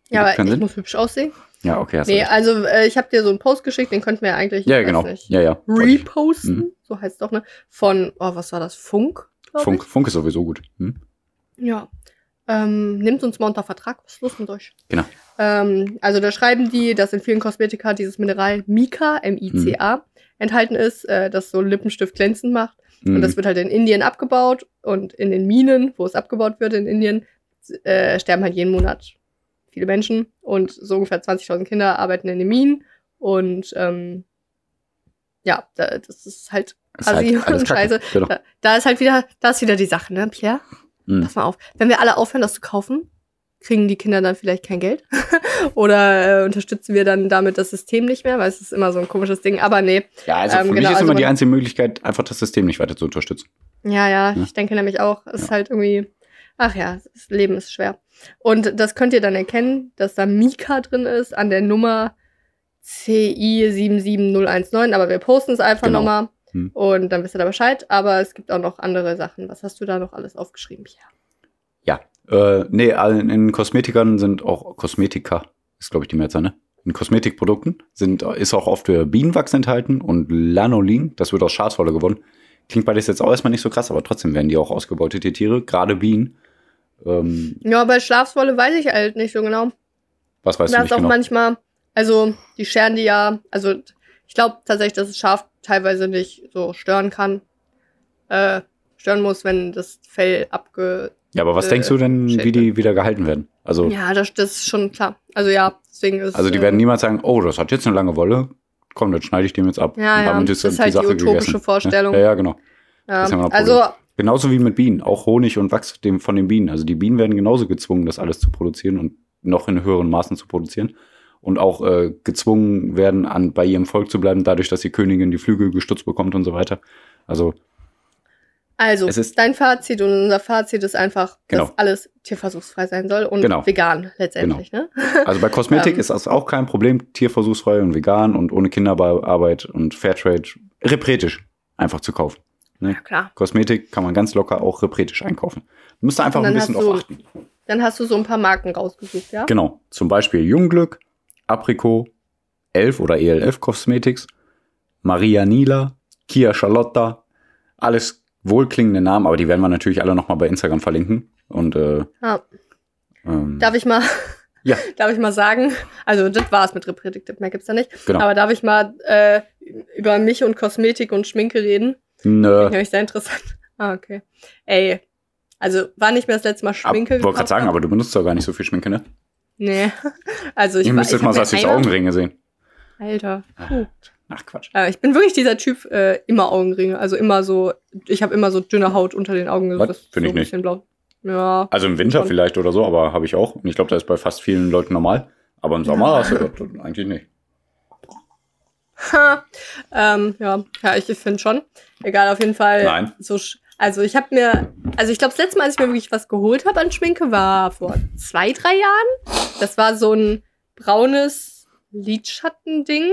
Ja, aber ich Sinn. muss hübsch aussehen. Ja, okay. Hast du Nee, recht. also äh, ich habe dir so einen Post geschickt, den könnten wir ja eigentlich, ja, ich genau. nicht, Ja, ja. Ich. reposten, Mhm. so heißt es doch, ne? Von, oh, was war das? Funk? Funk, Funk ist sowieso gut. Hm? Ich? Ja. Ähm, nimmt uns mal unter Vertrag, was ist los mit euch? Genau. Ähm, also da schreiben die, dass in vielen Kosmetika dieses Mineral Mica, M-I-C-A, Mhm. enthalten ist, äh, das so Lippenstift glänzend macht. Mhm. Und das wird halt in Indien abgebaut und in den Minen, wo es abgebaut wird in Indien, äh, sterben halt jeden Monat viele Menschen und so ungefähr 20.000 Kinder arbeiten in den Minen und ähm, ja, da, das ist halt Ist halt und scheiße. Genau. Da, da ist halt wieder, da ist wieder die Sache, ne, Pierre? Mhm. Pass mal auf. Wenn wir alle aufhören, das zu kaufen, kriegen die Kinder dann vielleicht kein Geld? Oder äh, unterstützen wir dann damit das System nicht mehr? Weil es ist immer so ein komisches Ding. Aber nee, Ja, also Ähm, für mich genau, ist also immer die man- einzige Möglichkeit, einfach das System nicht weiter zu unterstützen. Ja, ja, Ja. ich denke nämlich auch, es ist Ja. halt irgendwie, ach ja, das Leben ist schwer. Und das könnt ihr dann erkennen, dass da Mika drin ist an der Nummer CI77019, aber wir posten es einfach Genau. nochmal Hm. und dann wisst ihr da Bescheid. Aber es gibt auch noch andere Sachen. Was hast du da noch alles aufgeschrieben, Pierre? Ja. Äh, nee, in, Kosmetikern sind auch Kosmetika, ist glaube ich die Mehrzahl, ne? In Kosmetikprodukten sind, ist auch oft Bienenwachs enthalten und Lanolin, das wird aus Schafswolle gewonnen. Klingt beides jetzt auch erstmal nicht so krass, aber trotzdem werden die auch ausgebeutet, die Tiere, gerade Bienen. Ähm, Ja, bei Schlafswolle weiß ich halt nicht so genau. was weißt da du ist nicht auch genau? manchmal, also die scheren die ja, also ich glaube tatsächlich, dass das Schaf teilweise nicht so stören kann. Äh, stören muss, wenn das Fell abge. Ja, aber was äh, denkst du denn, wie die wieder gehalten werden? Also, Ja, das, das ist schon klar. Also ja, deswegen ist. also die äh, werden niemals sagen, oh, das hat jetzt eine lange Wolle, komm, dann schneide ich dem jetzt ab. Ja, ja, das ist halt die utopische Vorstellung. Ja, ja, genau. Ja, ist ja also, Genauso wie mit Bienen, auch Honig und Wachs dem, von den Bienen. Also die Bienen werden genauso gezwungen, das alles zu produzieren und noch in höheren Maßen zu produzieren. Und auch äh, gezwungen werden, an, bei ihrem Volk zu bleiben, dadurch, dass die Königin die Flügel gestutzt bekommt und so weiter. Also, also es ist- dein Fazit und unser Fazit ist einfach, Genau. dass alles tierversuchsfrei sein soll und Genau. vegan letztendlich, ne? also bei Kosmetik Ähm. ist das auch kein Problem, tierversuchsfrei und vegan und ohne Kinderarbeit und Fairtrade repretisch einfach zu kaufen. Ne? Ja, klar. Kosmetik kann man ganz locker auch repretisch einkaufen. Musst da einfach ein bisschen drauf achten. Dann hast du so ein paar Marken rausgesucht, ja? Genau. Zum Beispiel Jungglück, Apricot, Elf oder EL11 Cosmetics, Maria Nila, Kia Charlotta, alles wohlklingende Namen, aber die werden wir natürlich alle nochmal bei Instagram verlinken. Und äh, Ja. ähm, Darf ich mal, Ja. darf ich mal sagen, also das war's mit Repredictive, mehr gibt's da nicht. genau. Aber darf ich mal äh, über mich und Kosmetik und Schminke reden? Nö. Nämlich sehr interessant. Ah, okay. Ey, also war nicht mehr das letzte Mal Schminke. wollte gerade sagen, aber du benutzt doch gar nicht so viel Schminke, ne? Nee. Also ich ich mal hab mir Sassis einmal- Augenringe sehen. Alter. Puh. Ach Quatsch. Äh, ich bin wirklich dieser Typ, äh, immer Augenringe. Also immer so, ich habe immer so dünne Haut unter den Augen. Was? Das ist Find so ich nicht. blau. Ja. Also im Winter Schon. vielleicht oder so, aber habe ich auch. Und ich glaube, das ist bei fast vielen Leuten normal. Aber im Sommer Ja. hast du das eigentlich nicht. Ähm, ja, ja, ich finde schon. Egal, auf jeden Fall. Nein. So, also ich habe mir, also ich glaube, das letzte Mal, als ich mir wirklich was geholt habe an Schminke, war vor zwei, drei Jahren. Das war so ein braunes Lidschattending,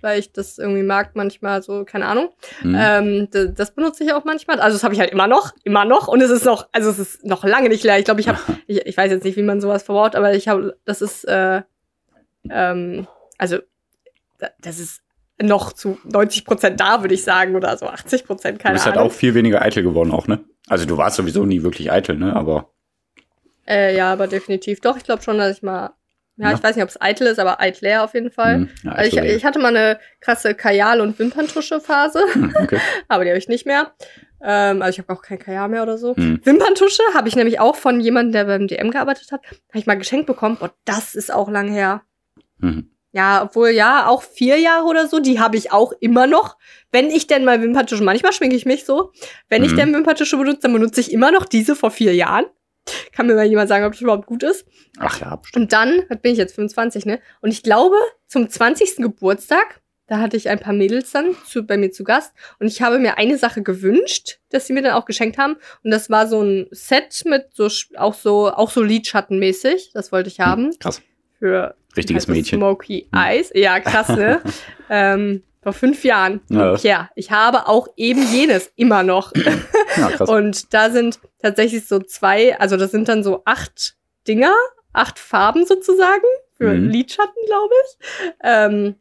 weil ich das irgendwie mag, manchmal so, keine Ahnung. Hm. Ähm, d- das benutze ich auch manchmal. Also das habe ich halt immer noch, immer noch. Und es ist noch, also es ist noch lange nicht leer. Ich glaube, ich habe, ich, ich weiß jetzt nicht, wie man sowas verbaut, aber ich habe, das ist, äh, ähm, also da- das ist noch zu 90 Prozent da, würde ich sagen, oder so 80 Prozent, Du keine bist halt Ahnung. auch viel weniger eitel geworden auch, ne? Also du warst sowieso nie wirklich eitel, ne? Aber äh, ja, aber definitiv. Doch, ich glaube schon, dass ich mal, ja, Ja. ich weiß nicht, ob es eitel ist, aber eitler auf jeden Fall. hm, ja, Also ich, ich hatte mal eine krasse Kajal- und Wimperntusche-Phase, hm, okay. aber die habe ich nicht mehr. Ähm, also ich habe auch kein Kajal mehr oder so. Hm. Wimperntusche habe ich nämlich auch von jemandem, der beim DM gearbeitet hat. Habe ich mal geschenkt bekommen. Boah, das ist auch lang her. Mhm. Ja, obwohl ja, auch vier Jahre oder so, die habe ich auch immer noch. Wenn ich denn mal Wimperntusche, manchmal schminke ich mich so. Wenn ich Mhm. denn Wimperntusche benutze, dann benutze ich immer noch diese vor vier Jahren. Kann mir mal jemand sagen, ob das überhaupt gut ist. Ach ja, bestimmt. Und dann, was bin ich jetzt, 25, ne? Und ich glaube, zum 20. Geburtstag, da hatte ich ein paar Mädels dann zu, bei mir zu Gast. Und ich habe mir eine Sache gewünscht, dass sie mir dann auch geschenkt haben. Und das war so ein Set mit so, auch so, auch so Lidschattenmäßig. Das wollte ich haben. Krass. Für Richtiges halt Mädchen. Smoky Eyes. Ja, krass, ne? ähm, vor fünf Jahren. Ja. Ja, ich habe auch eben jenes immer noch. Ja, krass. Und da sind tatsächlich so zwei, also das sind dann so acht Dinger, acht Farben sozusagen für Mhm. Lidschatten, glaube ich. Ähm,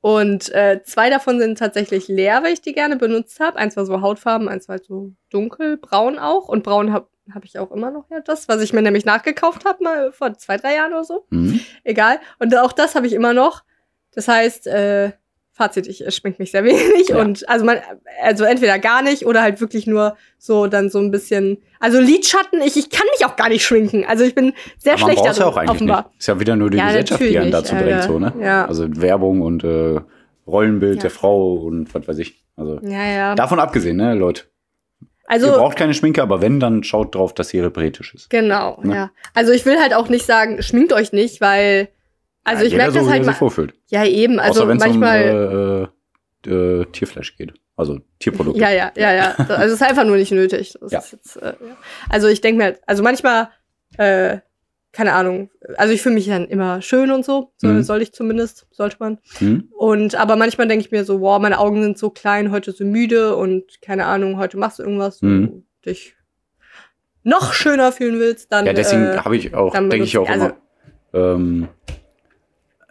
und äh, zwei davon sind tatsächlich leer, weil ich die gerne benutzt habe. Eins war so Hautfarben, eins war halt so dunkelbraun auch. Und braun habe hab ich auch immer noch ja das, was ich mir nämlich nachgekauft habe, mal vor zwei, drei Jahren oder so. Mhm. Egal. Und auch das habe ich immer noch. Das heißt, äh, Fazit, ich äh, schmink mich sehr wenig Ja. und also man, also entweder gar nicht oder halt wirklich nur so dann so ein bisschen. Also Lidschatten, ich, ich kann mich auch gar nicht schminken. Also ich bin sehr Aber man schlecht ja darin, auch eigentlich offenbar. nicht. Ist ja wieder nur die Ja, Gesellschaft, die einen dazu drängt, Alter. so, ne? Ja. Also Werbung und äh, Rollenbild Ja. der Frau und was weiß ich. Also Ja, ja. davon abgesehen, ne, Leute. Ihr Also braucht keine Schminke, aber wenn, dann schaut drauf, dass sie reprätisch ist. genau, Ne? ja. Also ich will halt auch nicht sagen, schminkt euch nicht, weil also ja, ich merke so, das halt mal. vorfühlt. Ja, eben. Also Außer manchmal. um äh, äh, äh, Tierfleisch geht. Also Tierprodukte. Ja, ja, ja, ja. Also es ist einfach nur nicht nötig. Ja. jetzt, äh, ja. Also ich denke mir, halt, also manchmal, äh, keine Ahnung, also ich fühle mich dann immer schön und so, so Mhm. soll ich zumindest, sollte man. Hm? Und aber manchmal denke ich mir so, wow, meine Augen sind so klein, heute so müde und keine Ahnung, heute machst du irgendwas, Mhm. wo du dich noch schöner fühlen willst, dann Ja, deswegen äh, habe ich auch, denke ich auch benutze immer, ähm,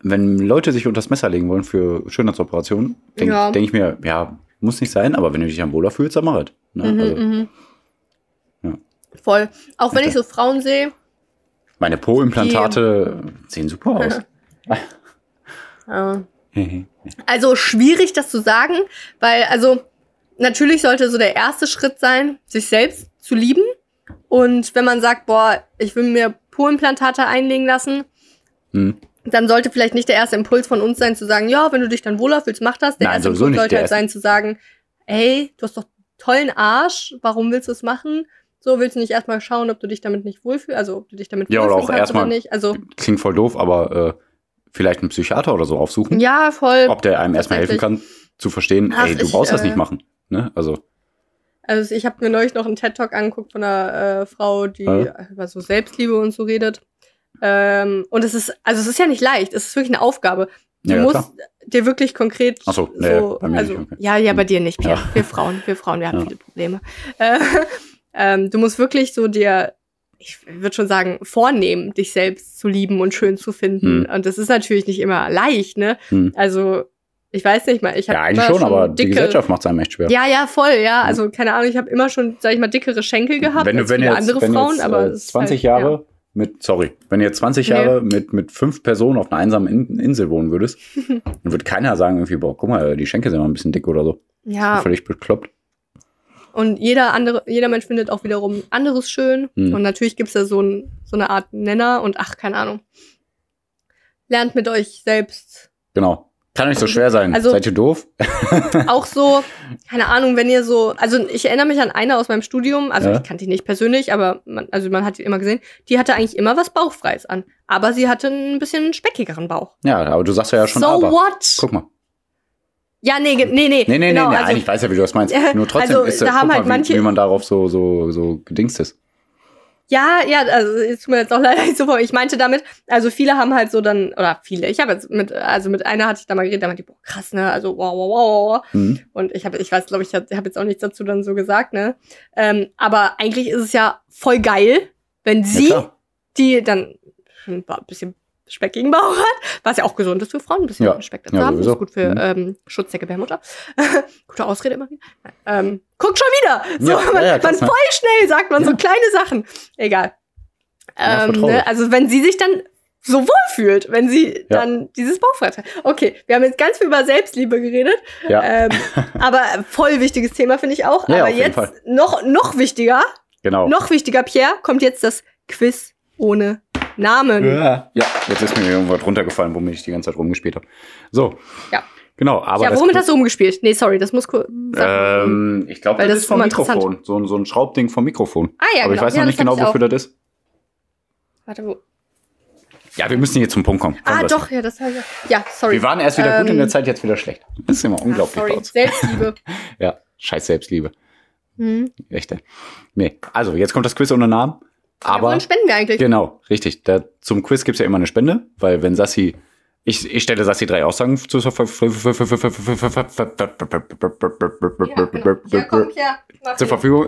wenn Leute sich unter das Messer legen wollen für Schönheitsoperationen, denke Ja. denk ich mir, ja, muss nicht sein, aber wenn du dich am wohler fühlst, dann mach es. Ne? Mhm, also, mhm. Ja. Voll. Auch wenn ich so Frauen sehe, meine Po-Implantate sehen super aus. Also schwierig, das zu sagen, weil also natürlich sollte so der erste Schritt sein, sich selbst zu lieben. Und wenn man sagt, boah, ich will mir Po-Implantate einlegen lassen, Hm. Dann sollte vielleicht nicht der erste Impuls von uns sein, zu sagen, ja, wenn du dich dann wohler fühlst, mach das. Der Nein, erste Impuls sollte halt sein, zu sagen, ey, du hast doch tollen Arsch, warum willst du es machen? So, willst du nicht erstmal schauen, ob du dich damit nicht wohlfühlst, also ob du dich damit Ja, oder auch erstmal- nicht. Also, Klingt voll doof, aber äh, vielleicht einen Psychiater oder so aufsuchen, ja, voll. ob der einem erstmal helfen kann, zu verstehen, Ach, ey, du ich, brauchst das äh, nicht machen. Ne? Also, Also ich habe mir neulich noch einen TED-Talk angeguckt von einer äh, Frau, die Ja. über so Selbstliebe und so redet. Ähm, und es ist, also es ist ja nicht leicht, es ist wirklich eine Aufgabe. Du Ja, musst klar. dir wirklich konkret Ach so, nee, so, bei mir also, nicht, okay. ja, ja, bei dir nicht, Pierre. Ja. Wir Frauen, wir Frauen, wir haben Ja. viele Probleme. Äh, ähm, du musst wirklich so dir, ich würde schon sagen, vornehmen, dich selbst zu lieben und schön zu finden. Hm. Und das ist natürlich nicht immer leicht, ne? Hm. Also ich weiß nicht mal, ich habe ja, eigentlich schon, aber die Gesellschaft macht es einem echt schwer. ja, ja, voll, ja. Also, keine Ahnung, ich habe immer schon, sag ich mal, dickere Schenkel gehabt wenn du, als wenn jetzt, andere wenn Frauen, jetzt, aber äh, es ist 20 halt, Jahre mit, sorry, wenn jetzt 20 Nee. Jahre mit, mit fünf Personen auf einer einsamen In Insel wohnen würdest, dann würde keiner sagen irgendwie, boah, guck mal, die Schenkel sind noch ein bisschen dick oder so. Ja. Völlig bekloppt. und jeder andere, jeder Mensch findet auch wiederum anderes schön. Hm. Und natürlich gibt's da so, ein, so eine Art Nenner und ach, keine Ahnung. Lernt mit euch selbst. Genau. Kann nicht so schwer sein. Also- Seid ihr doof? Auch so, keine Ahnung, wenn ihr so, also ich erinnere mich an eine aus meinem Studium, also Ja. ich kannte die nicht persönlich, aber man, also man hat die immer gesehen, die hatte eigentlich immer was Bauchfreies an. Aber sie hatte ein bisschen speckigeren Bauch. Ja, aber du sagst ja schon so aber. what? Guck mal. Ja, nee, nee, nee. Nee, nee, genau, nee, nee, also, ich weiß ja, wie du das meinst. Nur trotzdem also, ist da haben halt mal, manche- wie, wie man darauf so, so, so gedingst ist. Ja, ja, also ist mir jetzt auch leider nicht so vor. Ich meinte damit, also viele haben halt so dann, oder viele, ich habe jetzt mit, also mit einer hatte ich da mal geredet, da meinte die, boah, krass, ne, also wow, wow, wow, wow. Mhm. Und ich habe, ich weiß, glaube ich, habe hab jetzt auch nichts dazu dann so gesagt, ne. Ähm, aber eigentlich ist es ja voll geil, wenn sie, klar. die dann ein ba- bisschen speckigen Bauch hat, was ja auch gesund ist für Frauen, ein bisschen Ja. Speck dazu Ja, haben, das sowieso. ist gut für Mhm. ähm, Schutz der Gebärmutter. Gute Ausrede immer wieder. Ähm, guckt schon wieder! So, Ja, man, ja, man ne? voll schnell sagt man so kleine Sachen. Egal. Ähm, ne, also wenn sie sich dann so wohl fühlt, wenn sie dann dieses Bauchfrei trägt. Okay, wir haben jetzt ganz viel über Selbstliebe geredet. Ja. Ähm, aber voll wichtiges Thema finde ich auch. Aber jetzt noch, noch wichtiger, Genau. noch wichtiger, Pierre, kommt jetzt das Quiz ohne Namen. Ja, jetzt ist mir irgendwas runtergefallen, womit ich die ganze Zeit rumgespielt habe. So. Ja. Genau, aber. ja, womit hast du umgespielt? Nee, sorry, das muss kurz. Ähm, ich glaube, das, das ist vom Mikrofon. So, ein- so ein Schraubding vom Mikrofon. ah ja, aber ich genau. weiß noch ja, nicht genau, ich wofür auch. das ist. Warte, wo? Ja, wir müssen jetzt zum Punkt kommen. Komm, Ah, was- doch, ja, das habe ich. Ja, sorry. Wir waren erst wieder gut in Ähm, der Zeit, jetzt wieder schlecht. Das ist immer Ah, unglaublich bei sorry. Selbstliebe. Ja, scheiß Selbstliebe. hm. Echte. Nee, also jetzt kommt das Quiz ohne Namen. Aber wohin spenden wir eigentlich? genau, richtig. Da, zum Quiz gibt's ja immer eine Spende, weil wenn Sassi. Ich, ich stelle Sassi drei Aussagen zur zur Ja, komm, mach zur. Verfügung.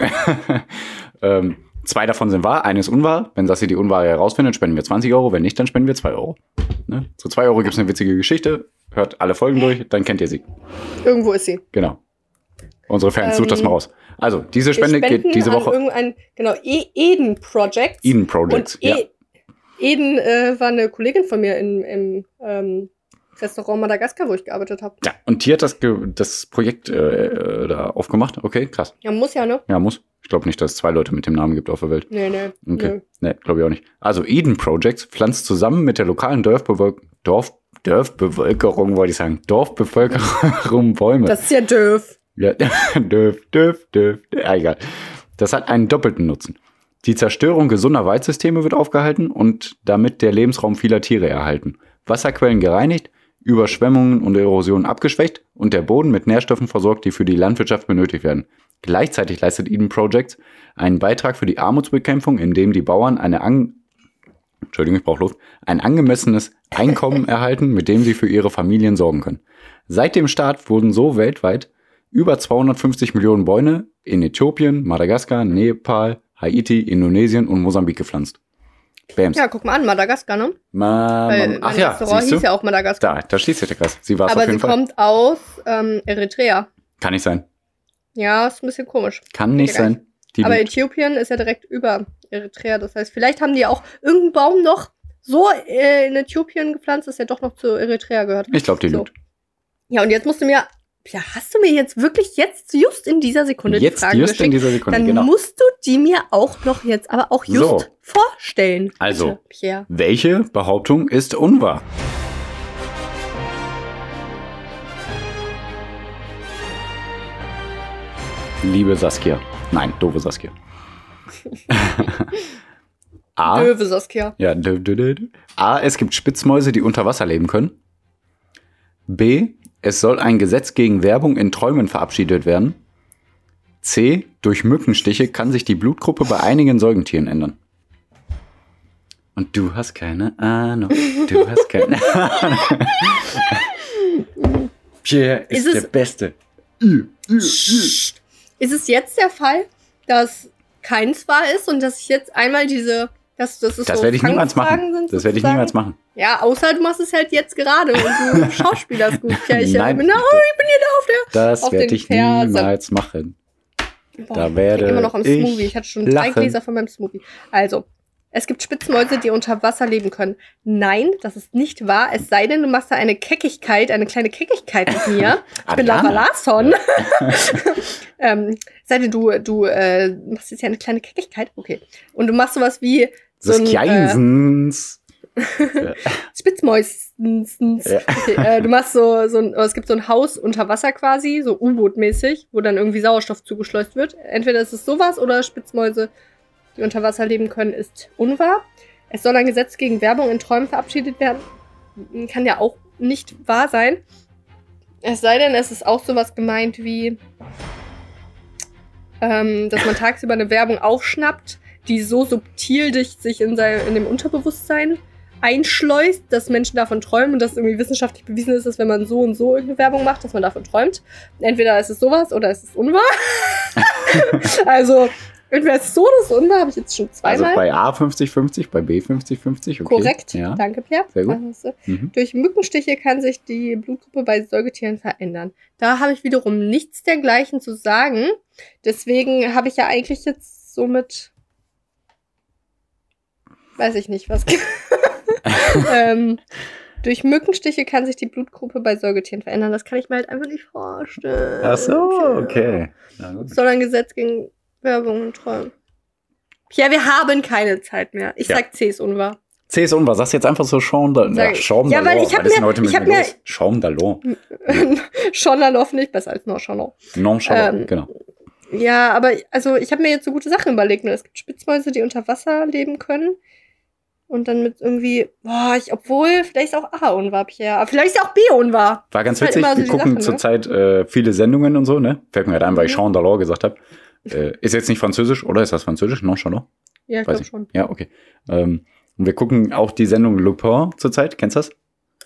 ähm, zwei davon sind wahr, eine ist unwahr. Wenn Sassi die Unwahre herausfindet, spenden wir 20 Euro. Wenn nicht, dann spenden wir 2 Euro. Ne? Zu 2 Euro gibt's eine witzige Geschichte. Hört alle Folgen durch, dann kennt ihr sie. Irgendwo ist sie. Genau. Unsere Fans, sucht das Ähm, mal raus. Also, diese Spende geht diese Woche. irgendein, genau, e Eden Project. Eden Projects. Und Ja. e Eden äh, war eine Kollegin von mir im, im ähm, Restaurant Madagaskar, wo ich gearbeitet habe. ja. Und die hat das, das Projekt äh, äh, da aufgemacht. Okay, krass. Ja, muss ja, ne? Ja, muss. Ich glaube nicht, dass es zwei Leute mit dem Namen gibt auf der Welt. Nee, nee. Okay. Nee, glaube ich auch nicht. Also Eden Projects pflanzt zusammen mit der lokalen Dorfbevölkerung, Dorf, Dorfbevölkerung, wollte ich sagen, Dorfbevölkerung Bäume. Das ist ja doof. Ja, dürf, dürf, dürf, ja, egal. Das hat einen doppelten Nutzen. Die Zerstörung gesunder Waldsysteme wird aufgehalten und damit der Lebensraum vieler Tiere erhalten. Wasserquellen gereinigt, Überschwemmungen und Erosion abgeschwächt und der Boden mit Nährstoffen versorgt, die für die Landwirtschaft benötigt werden. Gleichzeitig leistet Eden Projects einen Beitrag für die Armutsbekämpfung, indem die Bauern eine an Entschuldigung, ich brauche Luft, ein angemessenes Einkommen erhalten, mit dem sie für ihre Familien sorgen können. Seit dem Start wurden so weltweit über 250 Millionen Bäume in Äthiopien, Madagaskar, Nepal, Haiti, Indonesien und Mosambik gepflanzt. Bams. Ja, guck mal an, Madagaskar, ne? Ma, Weil ach ja, Restaurant siehst du? hieß ja auch Madagaskar. Da, da schließt sich der Kreis. Sie war es Aber auf sie jeden Fall. kommt aus ähm, Eritrea. Kann nicht sein. Ja, ist ein bisschen komisch. Kann nicht Egal. sein. Die Aber. Äthiopien ist ja direkt über Eritrea. Das heißt, vielleicht haben die auch irgendeinen Baum noch so äh, in Äthiopien gepflanzt, dass er doch noch zu Eritrea gehört. ich glaube, die so. lügt. Ja, und jetzt musst du mir, ja, hast du mir jetzt wirklich jetzt, just in dieser Sekunde Jetzt, die Fragen just in geschickt? dieser Sekunde, Dann genau. musst du die mir auch noch jetzt, aber auch just So. vorstellen. Also. Bitte. Welche Behauptung ist unwahr? Liebe Saskia. Nein, doofe Saskia. A. Löwe, Saskia. Ja, dö, dö, dö. A. Es gibt Spitzmäuse, die unter Wasser leben können. B. Es soll ein Gesetz gegen Werbung in Träumen verabschiedet werden. C. Durch Mückenstiche kann sich die Blutgruppe bei einigen Säugetieren ändern. Und du hast keine Ahnung. Du hast keine Ahnung. Pierre ist, Ist es- der Beste. Ist es jetzt der Fall, dass keins wahr ist und dass ich jetzt einmal diese, dass es Das so werde ich niemals machen. Sind, Das werde ich niemals machen. Ja, außer du machst es halt jetzt gerade und du schauspielerst gut. Ja, ich Nein. äh, bin da, oh, ich bin hier da auf der. Das werde ich Fersen. niemals machen. Boah, Da ich werde bin immer noch am ich Smoothie. Ich hatte schon drei lachen. Gläser von meinem Smoothie. Also, es gibt Spitzmäuse, die unter Wasser leben können. Nein, das ist nicht wahr. Es sei denn, du machst da eine Keckigkeit, eine kleine Keckigkeit mit mir. Ich bin. Lava Larson. ähm, sei denn, du, du äh, machst jetzt ja eine kleine Keckigkeit. Okay. Und du machst sowas wie so Das ein, äh, Keinsens. Spitzmäusens. Ja. Okay, äh, du machst so, so ein, es gibt so ein Haus unter Wasser quasi, so U-Boot-mäßig, wo dann irgendwie Sauerstoff zugeschleust wird. Entweder ist es sowas oder Spitzmäuse, die unter Wasser leben können, ist unwahr. Es soll ein Gesetz gegen Werbung in Träumen verabschiedet werden. Kann ja auch nicht wahr sein. Es sei denn, es ist auch sowas gemeint wie, ähm, dass man tagsüber eine Werbung aufschnappt, die so subtil sich in, sein, in dem Unterbewusstsein einschleust, dass Menschen davon träumen und dass irgendwie wissenschaftlich bewiesen ist, dass wenn man so und so irgendeine Werbung macht, dass man davon träumt. Entweder ist es sowas oder ist es unwahr. also, entweder ist es so oder ist es unwahr, habe ich jetzt schon Also zweimal. bei A 50-50, bei B 50-50. Okay. Korrekt. Ja. Danke, Pierre. Sehr gut. Also, Mhm. durch Mückenstiche kann sich die Blutgruppe bei Säugetieren verändern. Da habe ich wiederum nichts dergleichen zu sagen. Deswegen habe ich ja eigentlich jetzt somit. Weiß ich nicht, was. ähm, durch Mückenstiche kann sich die Blutgruppe bei Säugetieren verändern. Das kann ich mir halt einfach nicht vorstellen. Ach so, okay. Soll ein Gesetz gegen Werbung und Träumen. Ja, wir haben keine Zeit mehr. Ich Ja. sag C ist unwahr. C ist unwahr. Sagst du jetzt einfach so Schaum da, Sag ja, ich. Schaum Ja, weil ich hab Was ist denn mir- heute mit ich hab mir? Schaum d'Allon. Schonnerloff nicht besser als Nonchalant. Nonchalant, Ähm, genau. Ja, aber also ich habe mir jetzt so gute Sachen überlegt. Ne? Es gibt Spitzmäuse, die unter Wasser leben können. Und dann mit irgendwie, boah, ich, obwohl, vielleicht ist auch A unwahr, Pierre. Aber vielleicht ist auch B unwahr. War ganz halt witzig. immer so Wir gucken Sache, ne? zurzeit äh, viele Sendungen und so, ne? Fällt mir gerade ein, weil ich Mhm. Jean d'Allon gesagt habe. Äh, ist jetzt nicht französisch, oder ist das französisch? Nonchalant? Ja, ich glaube schon. Ja, okay. Ähm, und wir gucken auch die Sendung Lupin zurzeit. Kennst du das?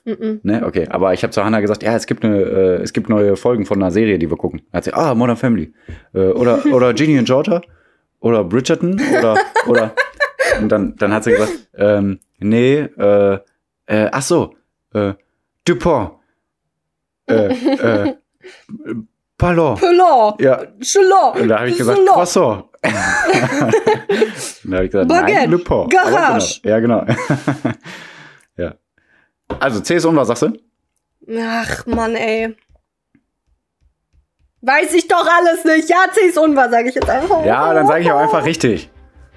Mhm. Ne, okay. Aber ich habe zu Hannah gesagt, ja, es gibt eine, äh, es gibt neue Folgen von einer Serie, die wir gucken. Da hat sie, ah, Modern Family. Äh, oder, oder Ginny and Georgia. Oder Bridgerton. Oder, oder. Und dann, dann hat sie gesagt, ähm, nee, äh, äh, ach so, äh, Dupont. Äh, äh, Pardon. Pelon. Ja. Chelon. Und da habe ich gesagt. Croissant. Da habe ich gesagt, Baguette. nein, Le Pont. Garage. Genau. Ja, genau. ja. Also, C ist unwahr, sagst du? Ach, Mann, ey. Weiß ich doch alles nicht. Ja, C ist unwahr, sage ich jetzt einfach. Ja, dann sage ich auch einfach richtig.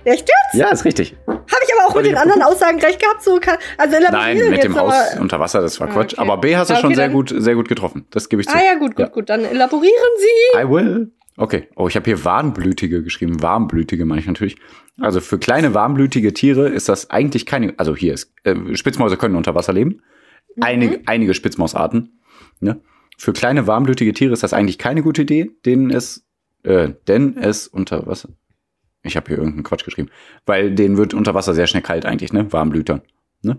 Echt jetzt? Ja, ist richtig. Habe ich aber auch mit Soll ich den anderen Aussagen recht gehabt. So kann, also Nein, mit dem Haus aber- unter Wasser, das war Ah, Quatsch. okay. Aber B hast du Ah, schon okay, sehr gut, sehr gut getroffen. Das gebe ich zu. Ah ja, gut, gut, Ja. gut. Dann elaborieren Sie. I will. Okay. Oh, ich habe hier warmblütige geschrieben. Warmblütige meine ich natürlich. Also für kleine warmblütige Tiere ist das eigentlich keine. Also hier ist äh, Spitzmäuse können unter Wasser leben. Mhm. Einige, einige Spitzmausarten. Ne? Für kleine warmblütige Tiere ist das eigentlich keine gute Idee, denen es, äh, denn es unter Wasser. Ich habe hier irgendeinen Quatsch geschrieben, weil denen wird unter Wasser sehr schnell kalt eigentlich, ne? Warmblütern. Ne?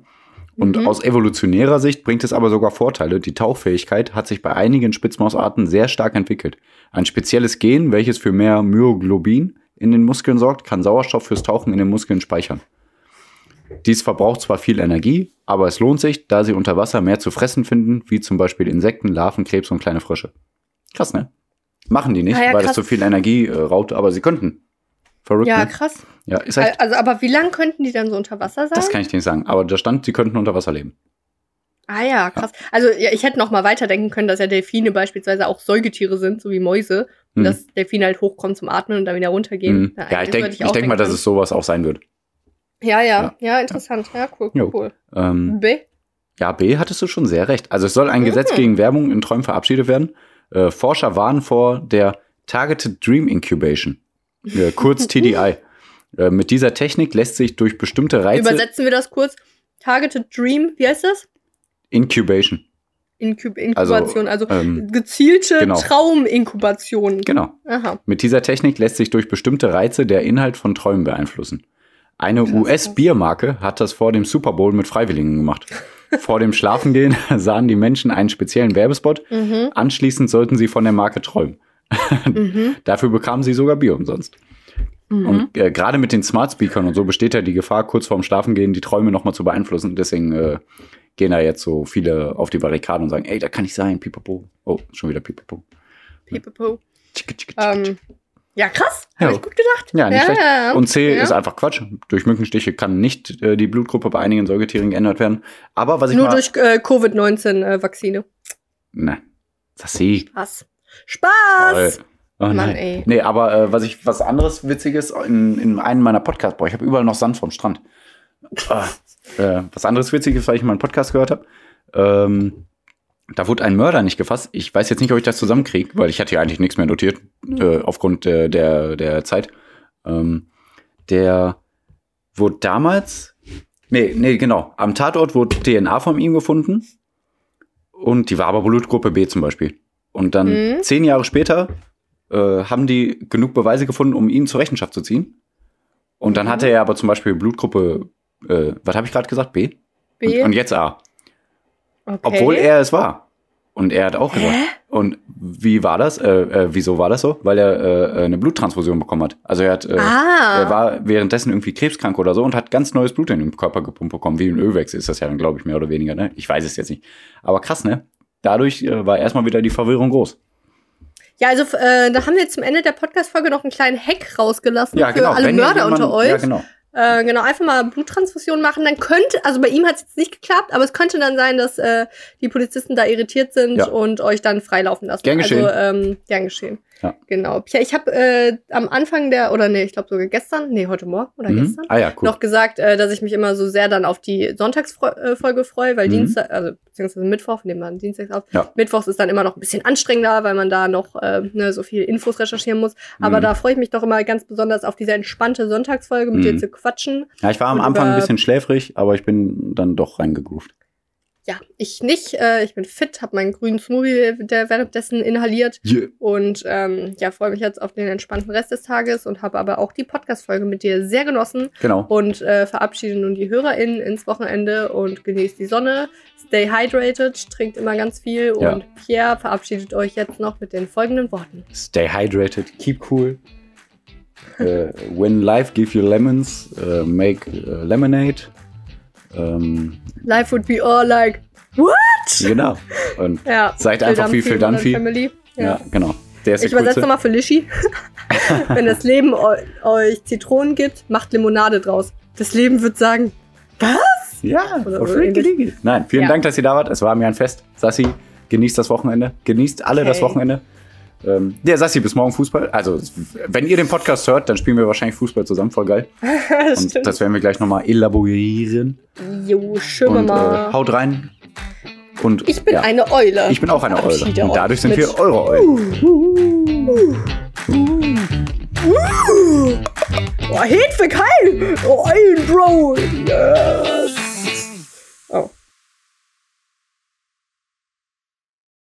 Und Mhm. aus evolutionärer Sicht bringt es aber sogar Vorteile. Die Tauchfähigkeit hat sich bei einigen Spitzmausarten sehr stark entwickelt. Ein spezielles Gen, welches für mehr Myoglobin in den Muskeln sorgt, kann Sauerstoff fürs Tauchen in den Muskeln speichern. Dies verbraucht zwar viel Energie, aber es lohnt sich, da sie unter Wasser mehr zu fressen finden, wie zum Beispiel Insekten, Larven, Krebs und kleine Frösche. Krass, ne? Machen die nicht, ja, weil das krass. so viel Energie äh, raubt, aber sie könnten. Verrückt, Ja, ne? krass. Ja, ist echt. Also, aber wie lang könnten die dann so unter Wasser sein? Das kann ich dir nicht sagen. Aber da stand, sie könnten unter Wasser leben. ah ja, krass. Also ja, ich hätte noch mal weiterdenken können, dass ja Delfine beispielsweise auch Säugetiere sind, so wie Mäuse. Und Mhm. dass Delfine halt hochkommen zum Atmen und dann wieder runtergehen. Mhm. Ja, ich eigentlich denke ich auch denk mal, dass es sowas auch sein wird. Ja, ja, Ja. ja, interessant. Ja, cool, Jo. cool. Ähm, B. ja, B hattest du schon sehr recht. Also es soll ein Mhm. Gesetz gegen Werbung in Träumen verabschiedet werden. Äh, Forscher warnen vor der Targeted Dream Incubation, kurz TDI. Äh, mit dieser Technik lässt sich durch bestimmte Reize Übersetzen wir das kurz. Targeted Dream, wie heißt das? Incubation. Incub Inkubation, also, ähm, gezielte genau. Trauminkubation. Genau. Aha. Mit dieser Technik lässt sich durch bestimmte Reize der Inhalt von Träumen beeinflussen. Eine US-Biermarke hat das vor dem Super Bowl mit Freiwilligen gemacht. vor dem Schlafengehen sahen die Menschen einen speziellen Werbespot. Mhm. Anschließend sollten sie von der Marke träumen. Mhm. Dafür bekamen sie sogar Bier umsonst. Mhm. Und äh, gerade mit den Smart Speakern und so besteht ja die Gefahr, kurz vorm Schlafengehen die Träume nochmal zu beeinflussen. Deswegen äh, gehen da jetzt so viele auf die Barrikaden und sagen, ey, da kann ich sein, pipapo. Oh, schon wieder pipapo. Pipapo. Tschicke, tschicke, tschicke, tschicke. Ähm, ja, krass. Ja. Hab ich gut gedacht. Ja, nicht ja, schlecht. ja. Und C ja. ist einfach Quatsch. Durch Mückenstiche kann nicht äh, die Blutgruppe bei einigen Säugetieren geändert werden. Aber was ich Nur mal... durch äh, Covid-19-Vakzine. Nein. Das C. Spaß. Spaß! Toll. Oh, Mann, nein. ey. Nee, aber äh, was ich, was anderes Witziges in, in einem meiner Podcasts, boah, ich habe überall noch Sand vom Strand. Ah, äh, was anderes Witziges, weil ich mal einen Podcast gehört habe. Ähm, da wurde ein Mörder nicht gefasst. Ich weiß jetzt nicht, ob ich das zusammenkriege, weil ich hatte ja eigentlich nichts mehr notiert, äh, aufgrund äh, der, der Zeit. Ähm, der wurde damals, nee, nee, genau, am Tatort wurde DNA von ihm gefunden und die war aber Blutgruppe B zum Beispiel. Und dann Mhm. zehn Jahre später äh, haben die genug Beweise gefunden, um ihn zur Rechenschaft zu ziehen. Und dann Mhm. hatte er aber zum Beispiel Blutgruppe, äh, was habe ich gerade gesagt? B? B. Und, und jetzt A. okay. Obwohl er es war. Und er hat auch gesagt. Hä? Und wie war das? Äh, äh, wieso war das so? Weil er äh, eine Bluttransfusion bekommen hat. Also er hat, äh, Ah. er war währenddessen irgendwie krebskrank oder so und hat ganz neues Blut in den Körper gepumpt bekommen. Wie ein Ölwechsel ist das ja dann, glaube ich, mehr oder weniger. Ne? Ich weiß es jetzt nicht. Aber krass, ne? Dadurch äh, war erstmal wieder die Verwirrung groß. Ja, also äh, da haben wir zum Ende der Podcast-Folge noch einen kleinen Hack rausgelassen Ja, für genau. alle Wenn Mörder jemanden- unter euch. Ja, genau. Äh, genau, einfach mal Bluttransfusion machen. Dann könnte, also bei ihm hat es jetzt nicht geklappt, aber es könnte dann sein, dass äh, die Polizisten da irritiert sind Ja. und euch dann freilaufen lassen. Gern geschehen. Also, ähm, gern geschehen. Ja. Genau. Ja, ich habe äh, am Anfang der, oder nee, ich glaube sogar gestern, nee, heute Morgen oder Mhm. gestern, Ah ja, cool. noch gesagt, äh, dass ich mich immer so sehr dann auf die Sonntagsfolge freue, weil Mhm. Dienstag, also beziehungsweise Mittwoch, nehmen wir Dienstags auf. Ja. Mittwochs ist dann immer noch ein bisschen anstrengender, weil man da noch äh, ne, so viel Infos recherchieren muss. Aber Mhm. da freue ich mich doch immer ganz besonders auf diese entspannte Sonntagsfolge mit Mhm. dir zu quatschen. Ja, ich war am Anfang ein über- bisschen schläfrig, aber ich bin dann doch reingegroovt. Ja, ich nicht. Äh, ich bin fit, habe meinen grünen Smoothie der währenddessen inhaliert Yeah. und ähm, ja, freue mich jetzt auf den entspannten Rest des Tages und habe aber auch die Podcast-Folge mit dir sehr genossen Genau. und äh, verabschiede nun die HörerInnen ins Wochenende und genießt die Sonne. Stay hydrated, trinkt immer ganz viel Ja. und Pierre verabschiedet euch jetzt noch mit den folgenden Worten. Stay hydrated, keep cool. Äh, when life give you lemons, äh, make äh, lemonade. Ähm, Life would be all like, what? genau. Und Ja. Seid einfach wie Phil Modern Dunphy. Family. ja, Ja. genau. Der ist Ich übersetze nochmal für Lischi. Wenn das Leben eu euch Zitronen gibt, macht Limonade draus. Das Leben wird sagen, Ja, Oder. Ricky. Nein, vielen Ja. Dank, dass ihr da wart. Es war mir ein Fest. Sassi, genießt das Wochenende. Genießt alle das Okay. Wochenende. Ähm, der Sassi, bis morgen Fußball. Also, wenn ihr den Podcast hört, dann spielen wir wahrscheinlich Fußball zusammen. Voll geil. das Und stimmt. das werden wir gleich nochmal elaborieren. Jo, schön Und äh, mal. haut rein. Und ich bin ja, eine Eule. ich bin auch eine Eule. Und dadurch sind wir eure Eulen. Oh, Hefekeil! Oh, Eulen, Bro! Yes!